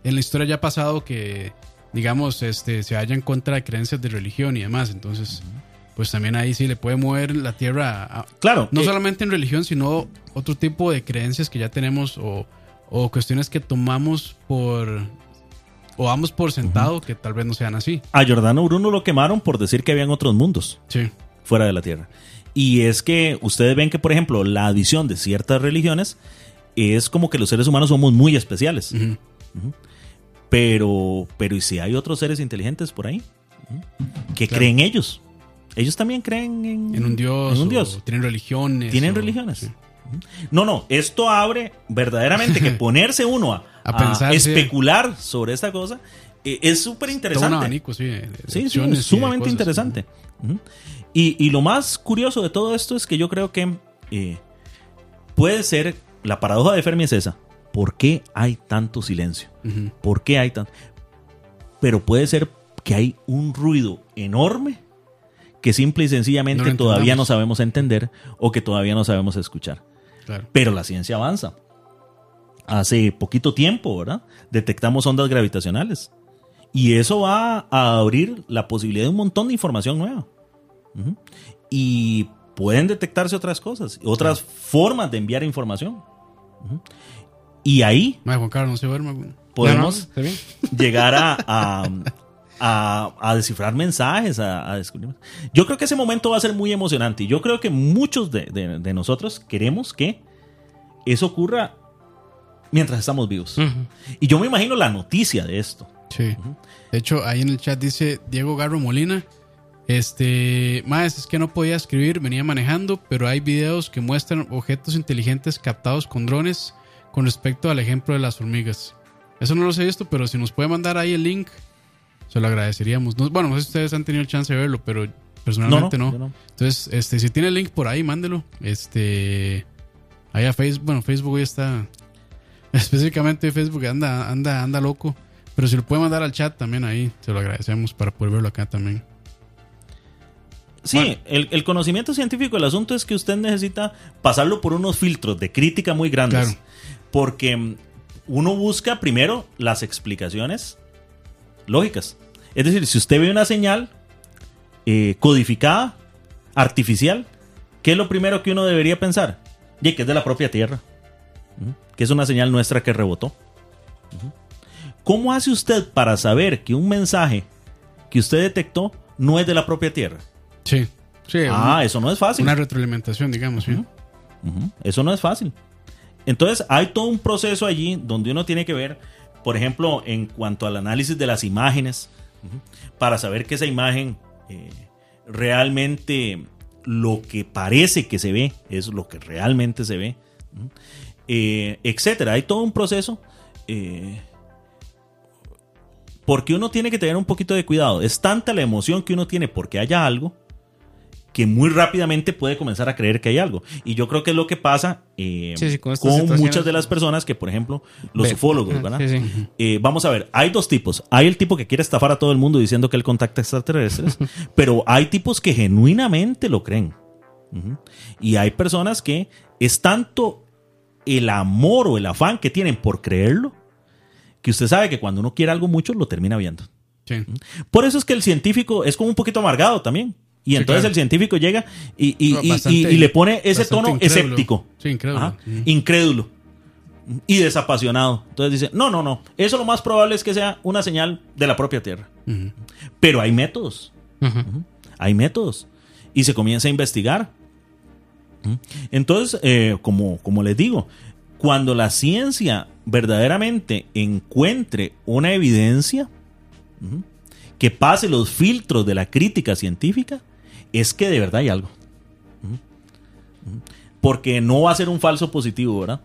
en la historia ya ha pasado que, digamos, este, se haya en contra de creencias de religión y demás. Entonces, pues también ahí sí le puede mover la tierra. claro. No solamente en religión, sino otro tipo de creencias que ya tenemos o, cuestiones que tomamos por. O damos por sentado que tal vez no sean así. A Giordano Bruno lo quemaron por decir que habían otros mundos. Sí. Fuera de la tierra. Y es que ustedes ven que, por ejemplo, la adición de ciertas religiones es como que los seres humanos somos muy especiales. Pero, pero ¿y si hay otros seres inteligentes por ahí? ¿Qué creen ellos? Ellos también creen en, un Dios. un Dios. tienen religiones. Tienen religiones. No, no, esto abre verdaderamente que [LAUGHS] ponerse uno a, a, especular sobre esta cosa eh, es súper interesante. sí, sí, es sumamente interesante. y, lo más curioso de todo esto es que yo creo que eh, puede ser, la paradoja de Fermi es esa, ¿por qué hay tanto silencio? ¿Por qué hay tanto? Pero puede ser que hay un ruido enorme que simple y sencillamente todavía no sabemos entender o que todavía no sabemos escuchar. Pero la ciencia avanza. Hace poquito tiempo, ¿verdad? Detectamos ondas gravitacionales. Y eso va a abrir la posibilidad de un montón de información nueva. Y pueden detectarse otras cosas, otras formas de enviar información. Y ahí podemos llegar a, a, [LAUGHS] descifrar mensajes, a, descubrir. Yo creo que ese momento va a ser muy emocionante y yo creo que muchos de, nosotros queremos que eso ocurra mientras estamos vivos. Y yo me imagino la noticia de esto. Sí. De hecho, ahí en el chat dice Diego Garro Molina. Este, más es que no podía escribir, venía manejando, pero hay videos que muestran objetos inteligentes captados con drones con respecto al ejemplo de las hormigas. Eso no lo he visto, pero si nos puede mandar ahí el link se lo agradeceríamos. bueno, no sé si ustedes han tenido el chance de verlo, pero personalmente no. Entonces, este, si tiene el link por ahí, mándelo. Este, ahí a Facebook, bueno, Facebook hoy está, [LAUGHS] específicamente Facebook anda, anda, anda loco. Pero si lo puede mandar al chat también ahí, se lo agradecemos para poder verlo acá también. Sí, el, conocimiento científico del asunto es que usted necesita pasarlo por unos filtros de crítica muy grandes. Porque uno busca primero las explicaciones lógicas. Es decir, si usted ve una señal eh, codificada, artificial, ¿qué es lo primero que uno debería pensar? Y que es de la propia Tierra, que es una señal nuestra que rebotó. ¿Cómo hace usted para saber que un mensaje que usted detectó no es de la propia Tierra? Sí. sí ah, eso no es fácil. Una retroalimentación, digamos. Eso no es fácil. Entonces hay todo un proceso allí donde uno tiene que ver, por ejemplo, en cuanto al análisis de las imágenes, para saber que esa imagen eh, realmente lo que parece que se ve es lo que realmente se ve, eh, etcétera. Hay todo un proceso. Eh, porque uno tiene que tener un poquito de cuidado. Es tanta la emoción que uno tiene porque haya algo que muy rápidamente puede comenzar a creer que hay algo. Y yo creo que es lo que pasa eh, con, muchas de las personas que, por ejemplo, los ufólogos, ¿verdad? Eh, vamos a ver, hay dos tipos. Hay el tipo que quiere estafar a todo el mundo diciendo que él contacta extraterrestres, [LAUGHS] pero hay tipos que genuinamente lo creen. Y hay personas que es tanto el amor o el afán que tienen por creerlo, que usted sabe que cuando uno quiere algo mucho, lo termina viendo. Por eso es que el científico es como un poquito amargado también. Y entonces el científico llega y, y, le pone ese tono escéptico. incrédulo. incrédulo. Y desapasionado. Entonces dice, no, no, no. Eso lo más probable es que sea una señal de la propia Tierra. Pero hay métodos. Hay métodos. Y se comienza a investigar. Entonces, eh, como, como les digo, cuando la ciencia verdaderamente encuentre una evidencia que pase los filtros de la crítica científica, es que de verdad hay algo. porque no va a ser un falso positivo, ¿verdad?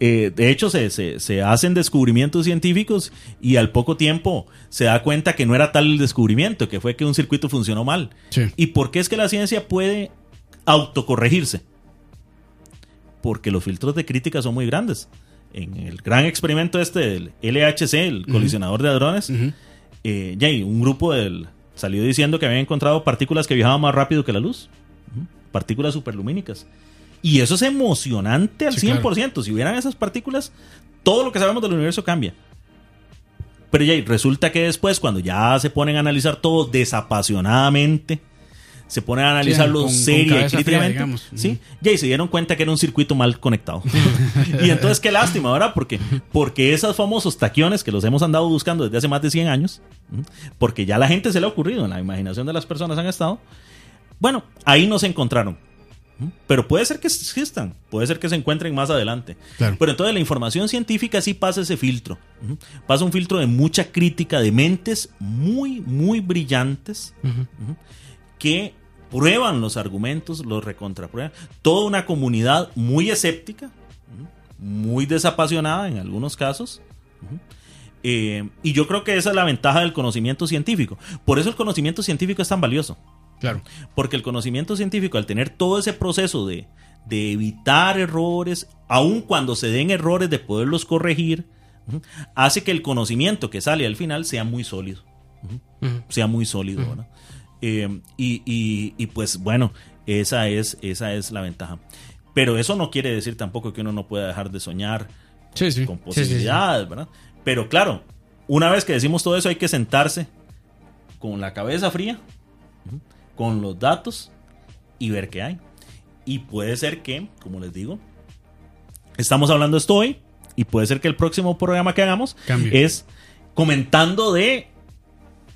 Eh, de hecho, se, se, se, hacen descubrimientos científicos y al poco tiempo se da cuenta que no era tal el descubrimiento, que fue que un circuito funcionó mal. Sí. ¿Y por qué es que la ciencia puede autocorregirse? Porque los filtros de crítica son muy grandes. En el gran experimento este del LHC, el colisionador de hadrones, eh, ya, y un grupo del, salió diciendo que habían encontrado partículas que viajaban más rápido que la luz. Partículas superlumínicas. Y eso es emocionante al Sí, 100%. Si hubieran esas partículas, todo lo que sabemos del universo cambia. Pero ya, resulta que después, cuando ya se ponen a analizar todo desapasionadamente, se ponen a analizarlo con seria y fría, críticamente, digamos. ¿sí? ya, y se dieron cuenta que era un circuito mal conectado. [LAUGHS] y entonces, qué lástima, ¿verdad? Porque, porque esos famosos taquiones que los hemos andado buscando desde hace más de 100 años, porque ya la gente se le ha ocurrido, en la imaginación de las personas han estado, bueno, ahí no se encontraron. Pero puede ser que existan, puede ser que se encuentren más adelante. Claro. Pero entonces la información científica sí pasa ese filtro. Pasa un filtro de mucha crítica de mentes muy, muy brillantes Ujú. Que prueban los argumentos, los recontraprueban. Toda una comunidad muy escéptica, muy desapasionada en algunos casos. Eh, y yo creo que esa es la ventaja del conocimiento científico. Por eso el conocimiento científico es tan valioso. Claro. Porque el conocimiento científico, al tener todo ese proceso de, de evitar errores, aun cuando se den errores, de poderlos corregir, hace que el conocimiento que sale al final sea muy sólido. Sea muy sólido, ¿verdad? Eh, y, y- y, pues bueno, esa es, esa es la ventaja. Pero eso no quiere decir tampoco que uno no pueda dejar de soñar Sí, sí. con sí, posibilidades, ¿verdad? Pero claro, una vez que decimos todo eso hay que sentarse con la cabeza fría, con los datos y ver qué hay. Y puede ser que, como les digo, estamos hablando esto hoy y puede ser que el próximo programa que hagamos es comentando de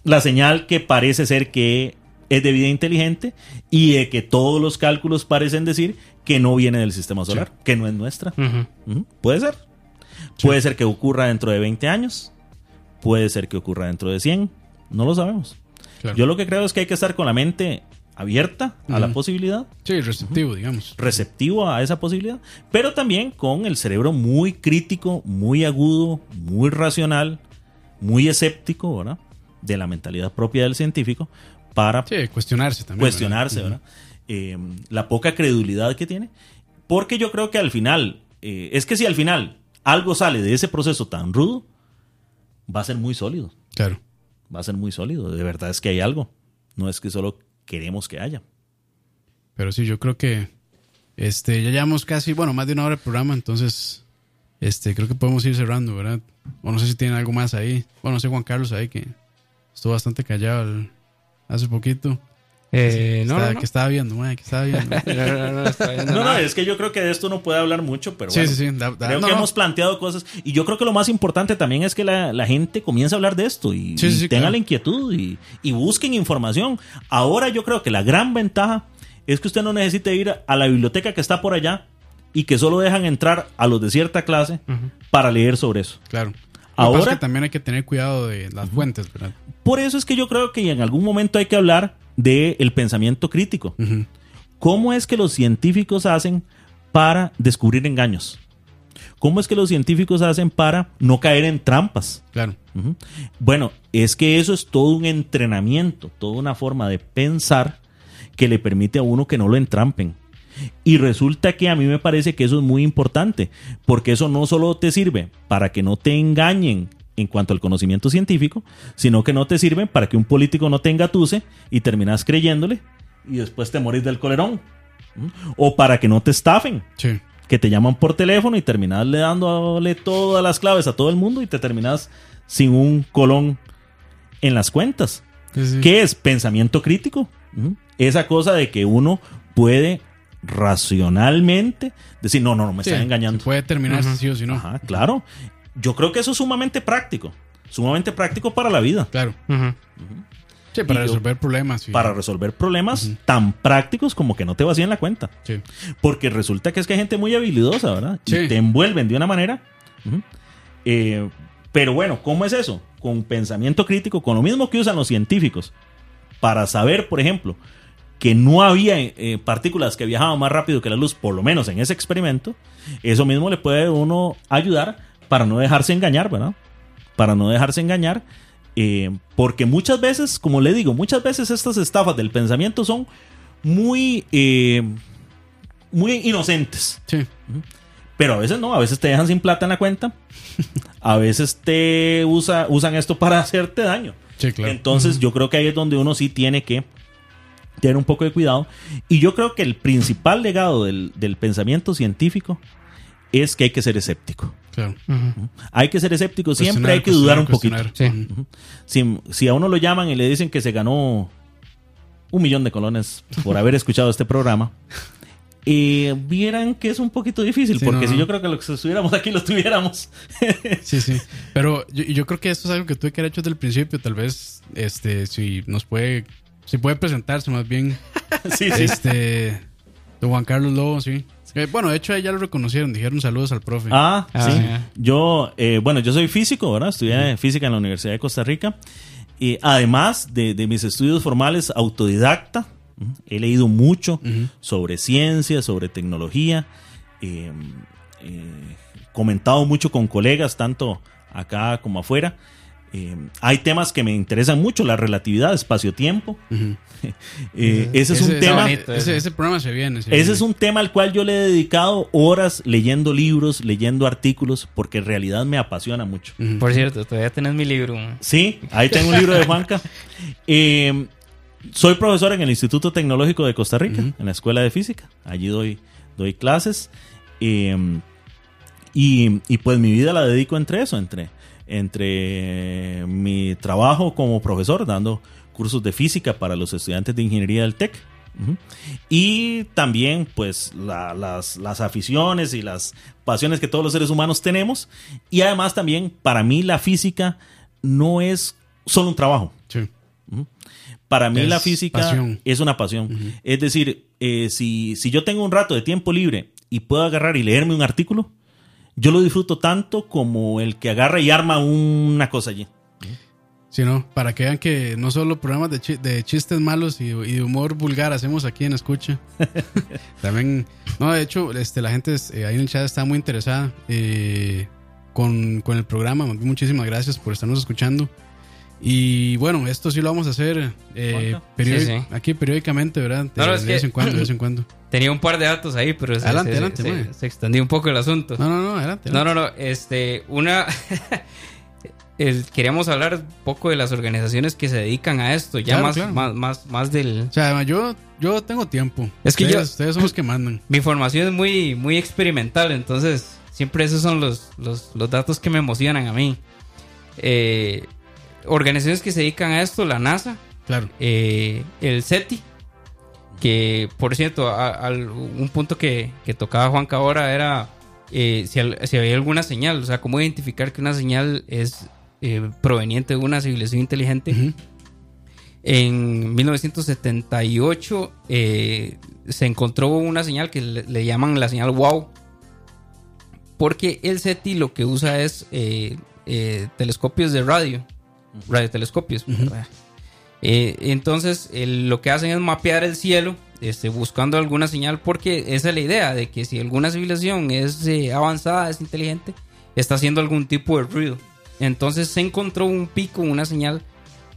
la señal que parece ser que es de vida inteligente y de que todos los cálculos parecen decir que no viene del sistema solar, que no es nuestra. Puede ser. Puede ser que ocurra dentro de 20 años. Puede ser que ocurra dentro de 100. No lo sabemos. Claro. Yo lo que creo es que hay que estar con la mente abierta a la posibilidad, Sí, receptivo, digamos. receptivo a esa posibilidad, pero también con el cerebro muy crítico, muy agudo, muy racional, muy escéptico, ¿verdad? De la mentalidad propia del científico para Sí, cuestionarse también. cuestionarse, ¿verdad? Eh, la poca credulidad que tiene. Porque yo creo que al final, eh, es que si al final algo sale de ese proceso tan rudo, va a ser muy sólido. Claro. Va a ser muy sólido. De verdad es que hay algo. No es que solo queremos que haya. Pero sí, yo creo que este ya llevamos casi, bueno, más de una hora de programa, entonces este creo que podemos ir cerrando, ¿verdad? O no sé si tienen algo más ahí. Bueno, no sé Juan Carlos ahí que estuvo bastante callado el- hace poquito. Eh, no, Estaba- no, no. que estaba viendo, [LAUGHS] que estaba viendo. No, no, es que yo creo que de esto no puede hablar mucho, pero sí, bueno. sí, sí. da- da- Creo no, que no. hemos planteado cosas. Y yo creo que lo más importante también es que la, la gente comience a hablar de esto y, y sí, tenga claro. la inquietud y, y busquen información. Ahora yo creo que la gran ventaja es que usted no necesita ir a la biblioteca que está por allá y que solo dejan entrar a los de cierta clase para leer sobre eso. Claro. Ahora que también hay que tener cuidado de las fuentes, ¿verdad? Por eso es que yo creo que en algún momento hay que hablar del pensamiento crítico. ¿Cómo es que los científicos hacen para descubrir engaños? ¿Cómo es que los científicos hacen para no caer en trampas? Claro. Bueno, es que eso es todo un entrenamiento, toda una forma de pensar que le permite a uno que no lo entrampen. Y resulta que a mí me parece que eso es muy importante, porque eso no solo te sirve para que no te engañen en cuanto al conocimiento científico, sino que no te sirve para que un político no te engatuse y terminas creyéndole y después te morís del colerón. O para que no te estafen Sí. que te llaman por teléfono y terminas le dándole todas las claves a todo el mundo y te terminas sin un colón en las cuentas. Sí, sí. ¿Qué es? Pensamiento crítico. Esa cosa de que uno puede racionalmente decir, no, no, no, me Sí, están engañando. Puede terminarse sí o sí no. Ajá, claro. Yo creo que eso es sumamente práctico. Sumamente práctico para la vida. Claro. Sí, para Y yo- resolver problemas. Para resolver problemas tan prácticos como que no te vacíen la cuenta. Sí. Porque resulta que es que hay gente muy habilidosa, ¿verdad? Sí. Y te envuelven de una manera. Eh, pero bueno, ¿cómo es eso? Con pensamiento crítico, con lo mismo que usan los científicos para saber, por ejemplo, que no había eh, partículas que viajaban más rápido que la luz, por lo menos en ese experimento, eso mismo le puede uno ayudar para no dejarse engañar, ¿verdad? Para no dejarse engañar, eh, porque muchas veces, como le digo, muchas veces estas estafas del pensamiento son muy, eh, muy inocentes. Sí. Pero a veces no, a veces te dejan sin plata en la cuenta, a veces te usa, usan esto para hacerte daño. Sí, claro. Entonces yo creo que ahí es donde uno sí tiene que tener un poco de cuidado. Y yo creo que el principal legado del, del pensamiento científico es que hay que ser escéptico. Claro. Hay que ser escéptico, siempre hay que dudar un poquito. Sí. Si, si a uno lo llaman y le dicen que se ganó un millón de colones por haber escuchado este programa, eh, vieran que es un poquito difícil, Sí, porque no, si no. yo creo que los que estuviéramos aquí lo tuviéramos. [LAUGHS] Sí, sí. Pero yo, yo creo que esto es algo que tuve que haber hecho desde el principio. Tal vez, este, si nos puede, si puede presentarse más bien. [LAUGHS] sí, sí. Este, don Juan Carlos Lobo, sí. Eh, bueno, de hecho, ya lo reconocieron. Dijeron saludos al profe. Ah, Ah, sí. Yo, eh, bueno, yo soy físico, ¿verdad? Estudié física en la Universidad de Costa Rica. Y además de, de mis estudios formales, autodidacta. He leído mucho sobre ciencia, sobre tecnología. eh, eh, comentado mucho con colegas, tanto acá como afuera. Eh, hay temas que me interesan mucho, la relatividad, espacio-tiempo. [LAUGHS] Eh, ese es un Ese- tema... bonito. ese, ese programa se viene. se Ese viene. es un tema al cual yo le he dedicado horas leyendo libros, leyendo artículos, porque en realidad me apasiona mucho. Por cierto, todavía tenés mi libro. man. Sí, ahí tengo un libro de Juanca. [LAUGHS] Eh, soy profesor en el Instituto Tecnológico de Costa Rica, en la Escuela de Física. Allí doy, doy clases. Eh, y, y pues mi vida la dedico entre eso, entre, entre mi trabajo como profesor, dando cursos de física para los estudiantes de ingeniería del TEC. Y también, pues, la- las, las aficiones y las pasiones que todos los seres humanos tenemos. Y además también, para mí, la física no es solo un trabajo. Sí. Para mí Es la física pasión. es una pasión. Es decir, eh, si, si yo tengo un rato de tiempo libre y puedo agarrar y leerme un artículo, yo lo disfruto tanto como el que agarra y arma una cosa allí. Sí, no, para que vean que no solo programas de, chi- de chistes malos y, y de humor vulgar hacemos aquí en Escucha. [LAUGHS] También, no, de hecho, este, la gente eh, ahí en el chat está muy interesada eh, con, con el programa. Muchísimas gracias por estarnos escuchando. Y bueno, esto sí lo vamos a hacer eh, Sí, sí. aquí periódicamente, ¿verdad? De, No, no, es de que- vez en cuando, de vez en [LAUGHS] cuando. Tenía un par de datos ahí, pero se, Adelante, se- adelante, se- extendió un poco el asunto. No, no, no, adelante. No, adelante. no, no. Este, una. [LAUGHS] el- queríamos hablar un poco de las organizaciones que se dedican a esto, ya Claro, más, claro. más, más, más del. O sea, yo, yo tengo tiempo. Es que ustedes, yo- ustedes son los que mandan. [LAUGHS] Mi formación es muy, muy experimental, entonces siempre esos son los, los, los datos que me emocionan a mí. Eh, organizaciones que se dedican a esto, la NASA, Claro. eh, el SETI, que por cierto, a- un punto que, que tocaba Juanca ahora era eh, si, había alguna señal, o sea, cómo identificar que una señal es eh, proveniente de una civilización inteligente. En 1978 eh, se encontró una señal que le, le llaman la señal WOW. Porque el SETI lo que usa es telescopios de radio, radiotelescopios. Eh, entonces el- lo que hacen es mapear el cielo este, buscando alguna señal porque esa es la idea de que si alguna civilización es eh, avanzada, es inteligente, está haciendo algún tipo de ruido. Entonces se encontró un pico, una señal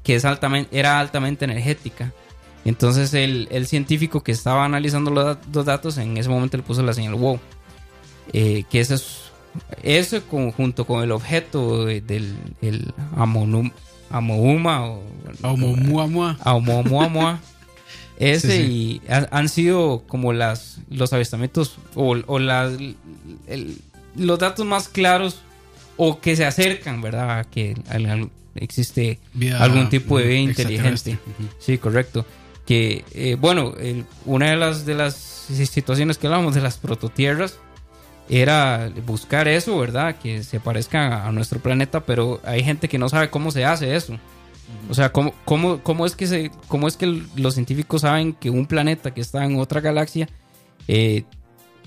que es altamente, era altamente energética. Entonces el, el científico que estaba analizando los, dat- los datos en ese momento le puso la señal wow. Eh, que eso es eso conjunto con el objeto del el Amonum- Amohuma o Aumuamua. Aoumuamua. [LAUGHS] Ese Sí, y ha- han sido como las los avistamientos o, o las el- los datos más claros o que se acercan, ¿verdad? A que al- al- existe algún tipo de vida inteligente. Sí, correcto. Que, eh, bueno, el- una de las, de las situaciones que hablábamos de las prototierras era buscar eso, ¿verdad? Que se parezca a nuestro planeta, pero hay gente que no sabe cómo se hace eso. O sea, ¿cómo, cómo, cómo es, que se, cómo es que los científicos saben que un planeta que está en otra galaxia eh,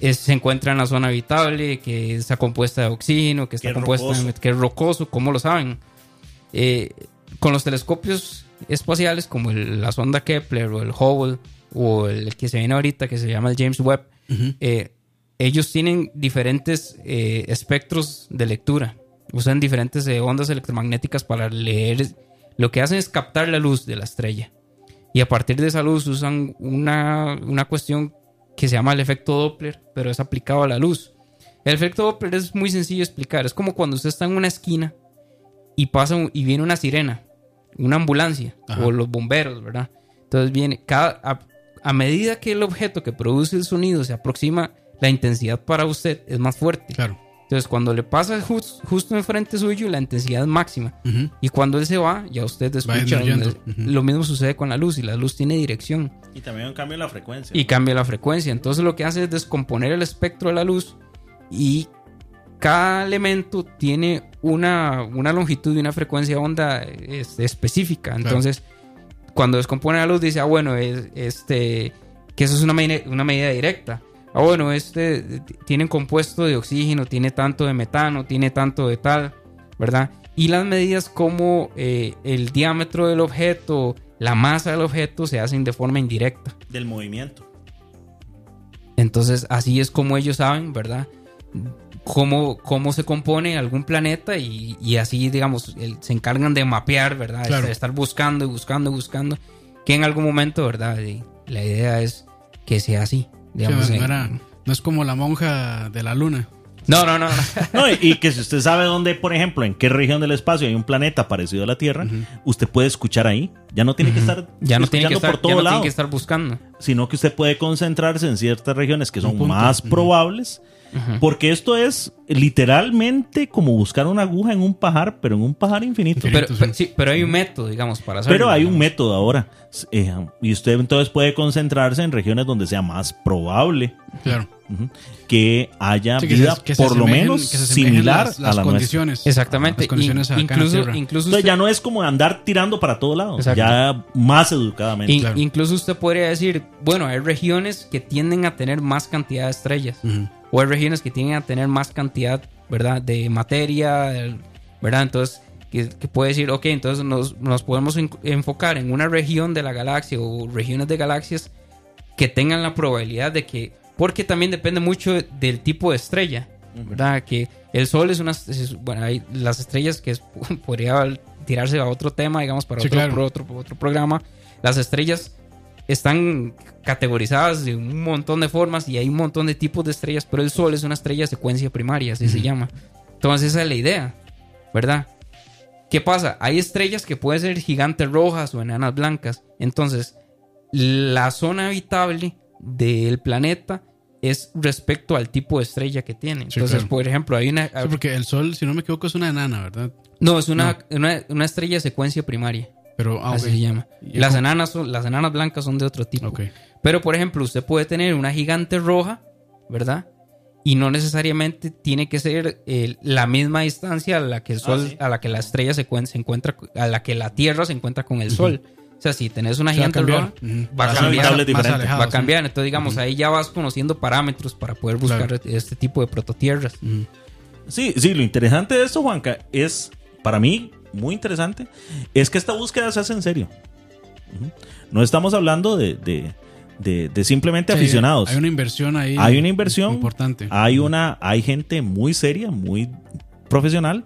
es- se encuentra en la zona habitable, que está compuesta de oxígeno, que está Que compuesta de- que es rocoso? ¿Cómo lo saben? Eh, con los telescopios espaciales como el- la sonda Kepler o el Hubble o el que se viene ahorita, que se llama el James Webb, eh, ellos tienen diferentes eh, espectros de lectura. Usan diferentes eh, ondas electromagnéticas para leer. Lo que hacen es captar la luz de la estrella. Y a partir de esa luz usan una, una cuestión que se llama el efecto Doppler, pero es aplicado a la luz. El efecto Doppler es muy sencillo de explicar. Es como cuando usted está en una esquina y pasa un- y viene una sirena, una ambulancia Ajá. o los bomberos, ¿verdad? Entonces viene cada a, a medida que el objeto que produce el sonido se aproxima, la intensidad para usted es más fuerte. Claro. Entonces cuando le pasa jus- justo enfrente suyo, la intensidad es máxima. Y cuando él se va, ya usted escucha. Lo mismo sucede con la luz y la luz tiene dirección Y también en la frecuencia. y cambia la frecuencia. Entonces lo que hace es descomponer el espectro de la luz y cada elemento tiene una, una longitud y una frecuencia de onda este, específica. Entonces, cuando descompone la luz, dice, ah, bueno, es, este, que eso es una, medida- una medida directa. Ah, bueno, este tiene compuesto de oxígeno, tiene tanto de metano, tiene tanto de tal, ¿verdad? Y las medidas como eh, el diámetro del objeto, la masa del objeto, se hacen de forma indirecta. Del movimiento. Entonces, así es como ellos saben, ¿verdad? Cómo, cómo se compone algún planeta y, y así, digamos, el- se encargan de mapear, ¿verdad? Claro. De estar buscando y buscando y buscando. Que en algún momento, ¿verdad? Y la idea es que sea así. Sí, no, en- era- no es como la monja de la luna. no, no, no, no. [LAUGHS] No, y, y que si usted sabe dónde, por ejemplo, en qué región del espacio hay un planeta parecido a la Tierra, usted puede escuchar ahí. Ya no tiene que estar Ya no tiene que estar, por todo ya no lado, tiene que estar buscando. sino que usted puede concentrarse en ciertas regiones que son más Porque esto es literalmente como buscar una aguja en un pajar, pero en un pajar infinito. Infinito. Pero, sí. pero- sí, pero hay un método, digamos, para hacerlo. Pero hay un método ahora. eh, y usted entonces puede concentrarse en regiones donde sea más probable Claro. que haya Sí, que vida se- que se por lo menos que se asemejen similar las, las a la nuestra. condiciones. Exactamente. Las condiciones In- incluso, Entonces usted- ya no es como andar tirando para todo lado, Exacto. ya más educadamente. in- claro. Incluso usted podría decir, bueno, hay regiones que tienden a tener más cantidad de estrellas. Ujú. O hay regiones que tienen a tener más cantidad, ¿verdad? De materia, ¿verdad? Entonces, que, que puede decir, ok, entonces nos, nos podemos en- enfocar en una región de la galaxia o regiones de galaxias que tengan la probabilidad de que, porque también depende mucho del tipo de estrella, ¿verdad? Que el Sol es una, es- bueno, hay las estrellas que es- [LAUGHS] podría tirarse a otro tema, digamos, para Sí, otro, claro. pro- otro, otro programa. Las estrellas están categorizadas de un montón de formas y hay un montón de tipos de estrellas, pero el Sol es una estrella de secuencia primaria, así se llama. Entonces esa es la idea, ¿verdad? ¿Qué pasa? Hay estrellas que pueden ser gigantes rojas o enanas blancas. Entonces, la zona habitable del planeta es respecto al tipo de estrella que tiene. Sí, Entonces, claro. por ejemplo, hay una... Sí, porque el sol, si no me equivoco, es una enana, ¿verdad? No, es una, Una, una estrella de secuencia primaria. Pero, ah, así ok. se llama. ¿Y Las enanas, son, las enanas blancas son de otro tipo. Ok. Pero, por ejemplo, usted puede tener una gigante roja, ¿verdad? Y no necesariamente tiene que ser eh, la misma distancia a la que el Sol, sí. a la que la estrella se, cuen- se encuentra, a la que la Tierra se encuentra con el Sol. O sea, si tenés una gigante roja, va a cambiar. alejado, Va a sí. cambiar. Entonces, digamos, ahí ya vas conociendo parámetros para poder buscar Claro. este tipo de prototierras. Sí, sí, lo interesante de esto, Juanca, es, para mí, muy interesante, es que esta búsqueda se hace en serio. No estamos hablando de, de- de- de simplemente Sí, aficionados. Hay una inversión ahí. Hay una inversión Importante. Hay una, hay gente muy seria, muy profesional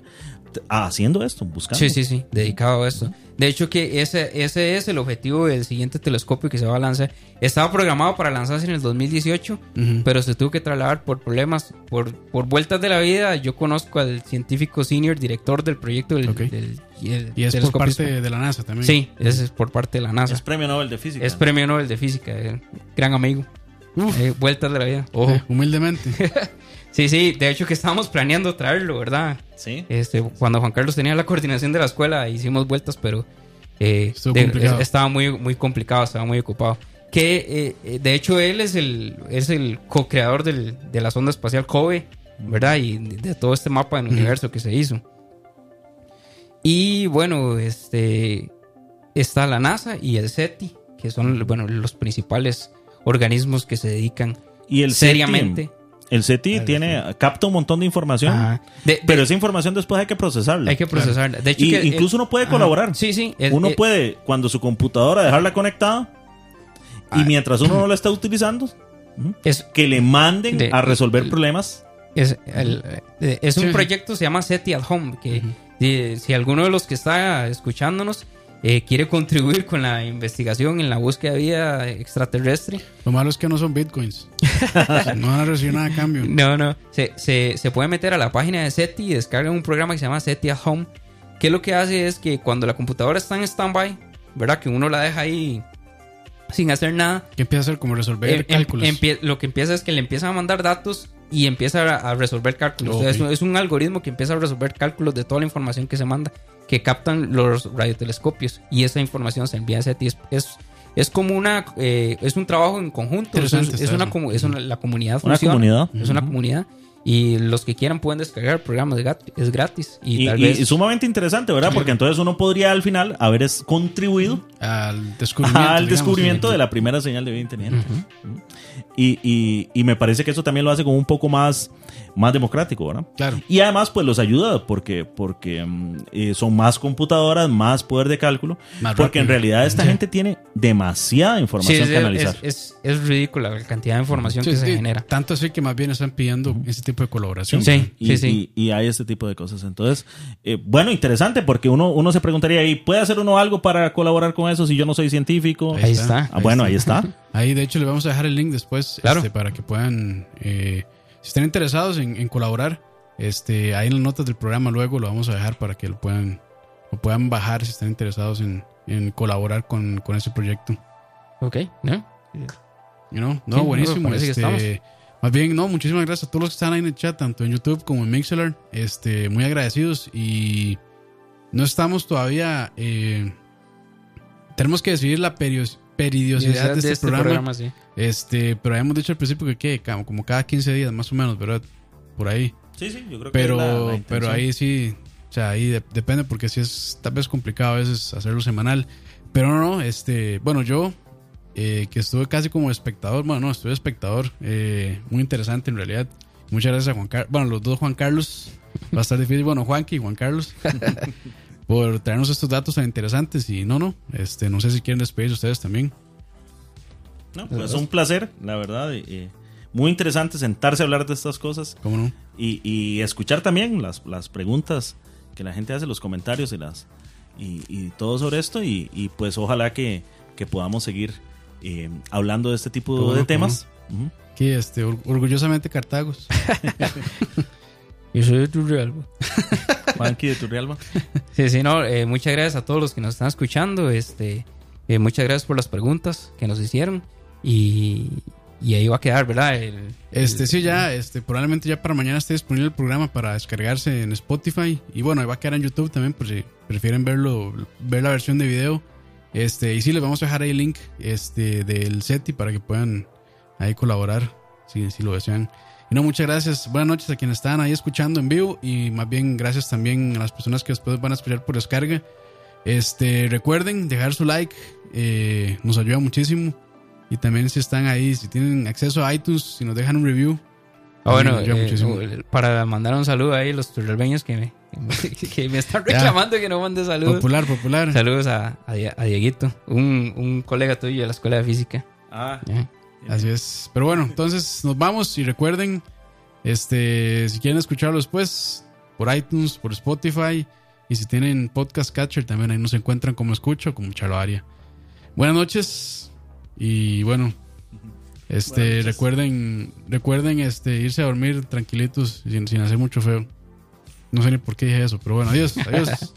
haciendo esto, buscando. Sí, sí, sí, dedicado a esto. De hecho, que ese, ese es el objetivo del siguiente telescopio que se va a lanzar. Estaba programado para lanzarse en el 2018, Ujú. pero se tuvo que trasladar por problemas, por, por vueltas de la vida. Yo conozco al científico senior director del proyecto del, Ok. del- y el Y es por parte de la NASA también. Sí, ese es por parte de la Es NASA. premio Nobel de Física. Es premio Nobel de Física, eh, gran amigo. Uf. Eh, vueltas de la vida. Ojo. Eh, humildemente. [LAUGHS] Sí, sí, de hecho que estábamos planeando traerlo, ¿verdad? Sí. Este, cuando Juan Carlos tenía la coordinación de la escuela, hicimos vueltas, pero eh, de- estaba muy, muy complicado, estaba muy ocupado. Que eh, eh, de hecho él es el, es el co-creador del- de la sonda espacial COBE, ¿verdad? Y de, de todo este mapa del universo que se hizo. Y bueno, este está la NASA y el SETI, que son bueno, los principales organismos que se dedican Y el seriamente. El SETI tiene, capta un montón de información, de- pero esa información después hay que procesarla. hay que procesarla. De hecho, y que el- incluso uno puede Ajá. colaborar. Sí, sí. el- uno el- puede, cuando su computadora, dejarla conectada Y mientras uno no lo está utilizando, Es, que le manden De- a resolver problemas. es, el- eh, es un Sí. proyecto, se llama SETI at Home, que si, si alguno de los que está escuchándonos eh, quiere contribuir con la investigación en la búsqueda de vida extraterrestre, Lo malo es que no son bitcoins. [LAUGHS] no van a recibir nada a cambio. No, no. Se, se, se puede meter a la página de SETI y descarga un programa que se llama SETI at Home. Que lo que hace es que cuando la computadora está en standby, ¿verdad? Que uno la deja ahí sin hacer nada. ¿Qué empieza a hacer? Como resolver em- em- cálculos. empie- lo que empieza es que le empiezan a mandar datos y empieza a, a resolver cálculos. Ok. O sea, es, un- es un algoritmo que empieza a resolver cálculos de toda la información que se manda, que captan los radiotelescopios. Y esa información se envía a SETI. Es, es, es como una. eh, es un trabajo en conjunto. Es, es una, es una- la comunidad Una funciona. comunidad. Es una comunidad. Y los que quieran pueden descargar el programa, es grat- es gratis. Y, Y, tal vez. y sumamente interesante, ¿verdad? Porque entonces uno podría al final haber contribuido Al descubrimiento. al de la primera señal de vida inteligente. y, y- y me parece que eso también lo hace como un poco más, más democrático, ¿verdad? Claro. Y además, pues los ayuda porque, porque mm, eh, son más computadoras, más poder de cálculo. Más porque en realidad esta gente tiene demasiada Sí, información es, que analizar. es, es, es ridícula la cantidad de información Sí, que se sí, genera. Tanto así que más bien están pidiendo ese tipo de colaboración. Sí. y, sí. y- y hay este tipo de cosas. Entonces, eh, bueno, interesante porque uno, uno se preguntaría, ¿y puede hacer uno algo para colaborar con eso si yo no soy científico? Ahí está. Ah, bueno, ahí está. [LAUGHS] Ahí, de hecho, le vamos a dejar el link después Claro. este, para que puedan, eh, si están interesados en, en colaborar, este, ahí en las notas del programa luego lo vamos a dejar para que lo puedan, lo puedan bajar si están interesados en, en colaborar con, con ese proyecto. Ok, ¿no? You know? No, Sí, buenísimo. este, más bien, no, muchísimas gracias a todos los que están ahí en el chat, tanto en YouTube como en Mixler. Este, muy agradecidos y no estamos todavía. eh, tenemos que decidir la periodicidad de este, programa. sí. Este, pero habíamos dicho al principio que ¿qué? Como cada 15 días más o menos, ¿verdad? Por ahí. Sí, sí, yo creo Pero, que es la- la pero ahí sí, o sea, ahí de- depende porque sí es tal vez complicado a veces hacerlo semanal. Pero no, no, este, bueno, yo eh, que estuve casi como espectador, bueno, no, estuve espectador, eh, muy interesante en realidad. Muchas gracias a Juan Carlos, bueno, los dos Juan Carlos, va a estar difícil, bueno, Juanqui y Juan Carlos, [LAUGHS] por traernos estos datos tan interesantes y no, no, este, no sé si quieren despedirse ustedes también. No, pues un placer, la verdad. y- y muy interesante sentarse a hablar de estas cosas ¿Cómo no? y, y escuchar también las, las preguntas que la gente hace, los comentarios y las y, y todo sobre esto. Y, y pues ojalá que, que podamos seguir eh, hablando de este tipo Cómo no, de cómo temas. Ujú. Aquí, este, or- orgullosamente Cartagos. [LAUGHS] Yo soy de Turrialba. [LAUGHS] Juanqui de Turrialba. Sí, sí, no, eh, muchas gracias a todos los que nos están escuchando. Este, eh, muchas gracias por las preguntas que nos hicieron. Y, y ahí va a quedar, ¿verdad? El- Este, el- sí, ya, este, probablemente ya para mañana esté disponible el programa para descargarse en Spotify. Y bueno, ahí va a quedar en YouTube también, por si prefieren verlo, ver la versión de video. Este, y sí, les vamos a dejar ahí el link este, del SETI para que puedan ahí colaborar, si, si lo desean. Y no, muchas gracias. Buenas noches a quienes están ahí escuchando en vivo. Y más bien, gracias también a las personas que después van a escuchar por descarga. Este, recuerden dejar su like, eh, nos ayuda muchísimo. Y también si están ahí, si tienen acceso a iTunes, si nos dejan un review. Ah, bueno, eh, muchísimo. eh, para mandar un saludo ahí a los turrialbeños que me, [LAUGHS] que me están reclamando que no mande saludos. Popular, popular. Saludos a, a, Die- a Dieguito, un, un colega tuyo de la escuela de física. Ah. Así es. Pero bueno, entonces nos vamos y recuerden, este, si quieren escucharlo después, por iTunes, por Spotify, y si tienen podcast catcher también ahí nos encuentran como escucho, como Chaloaria. Buenas noches y bueno, este, recuerden, recuerden, este, irse a dormir tranquilitos sin, sin hacer mucho feo. No sé ni por qué dije eso, pero bueno, adiós, [LAUGHS] adiós.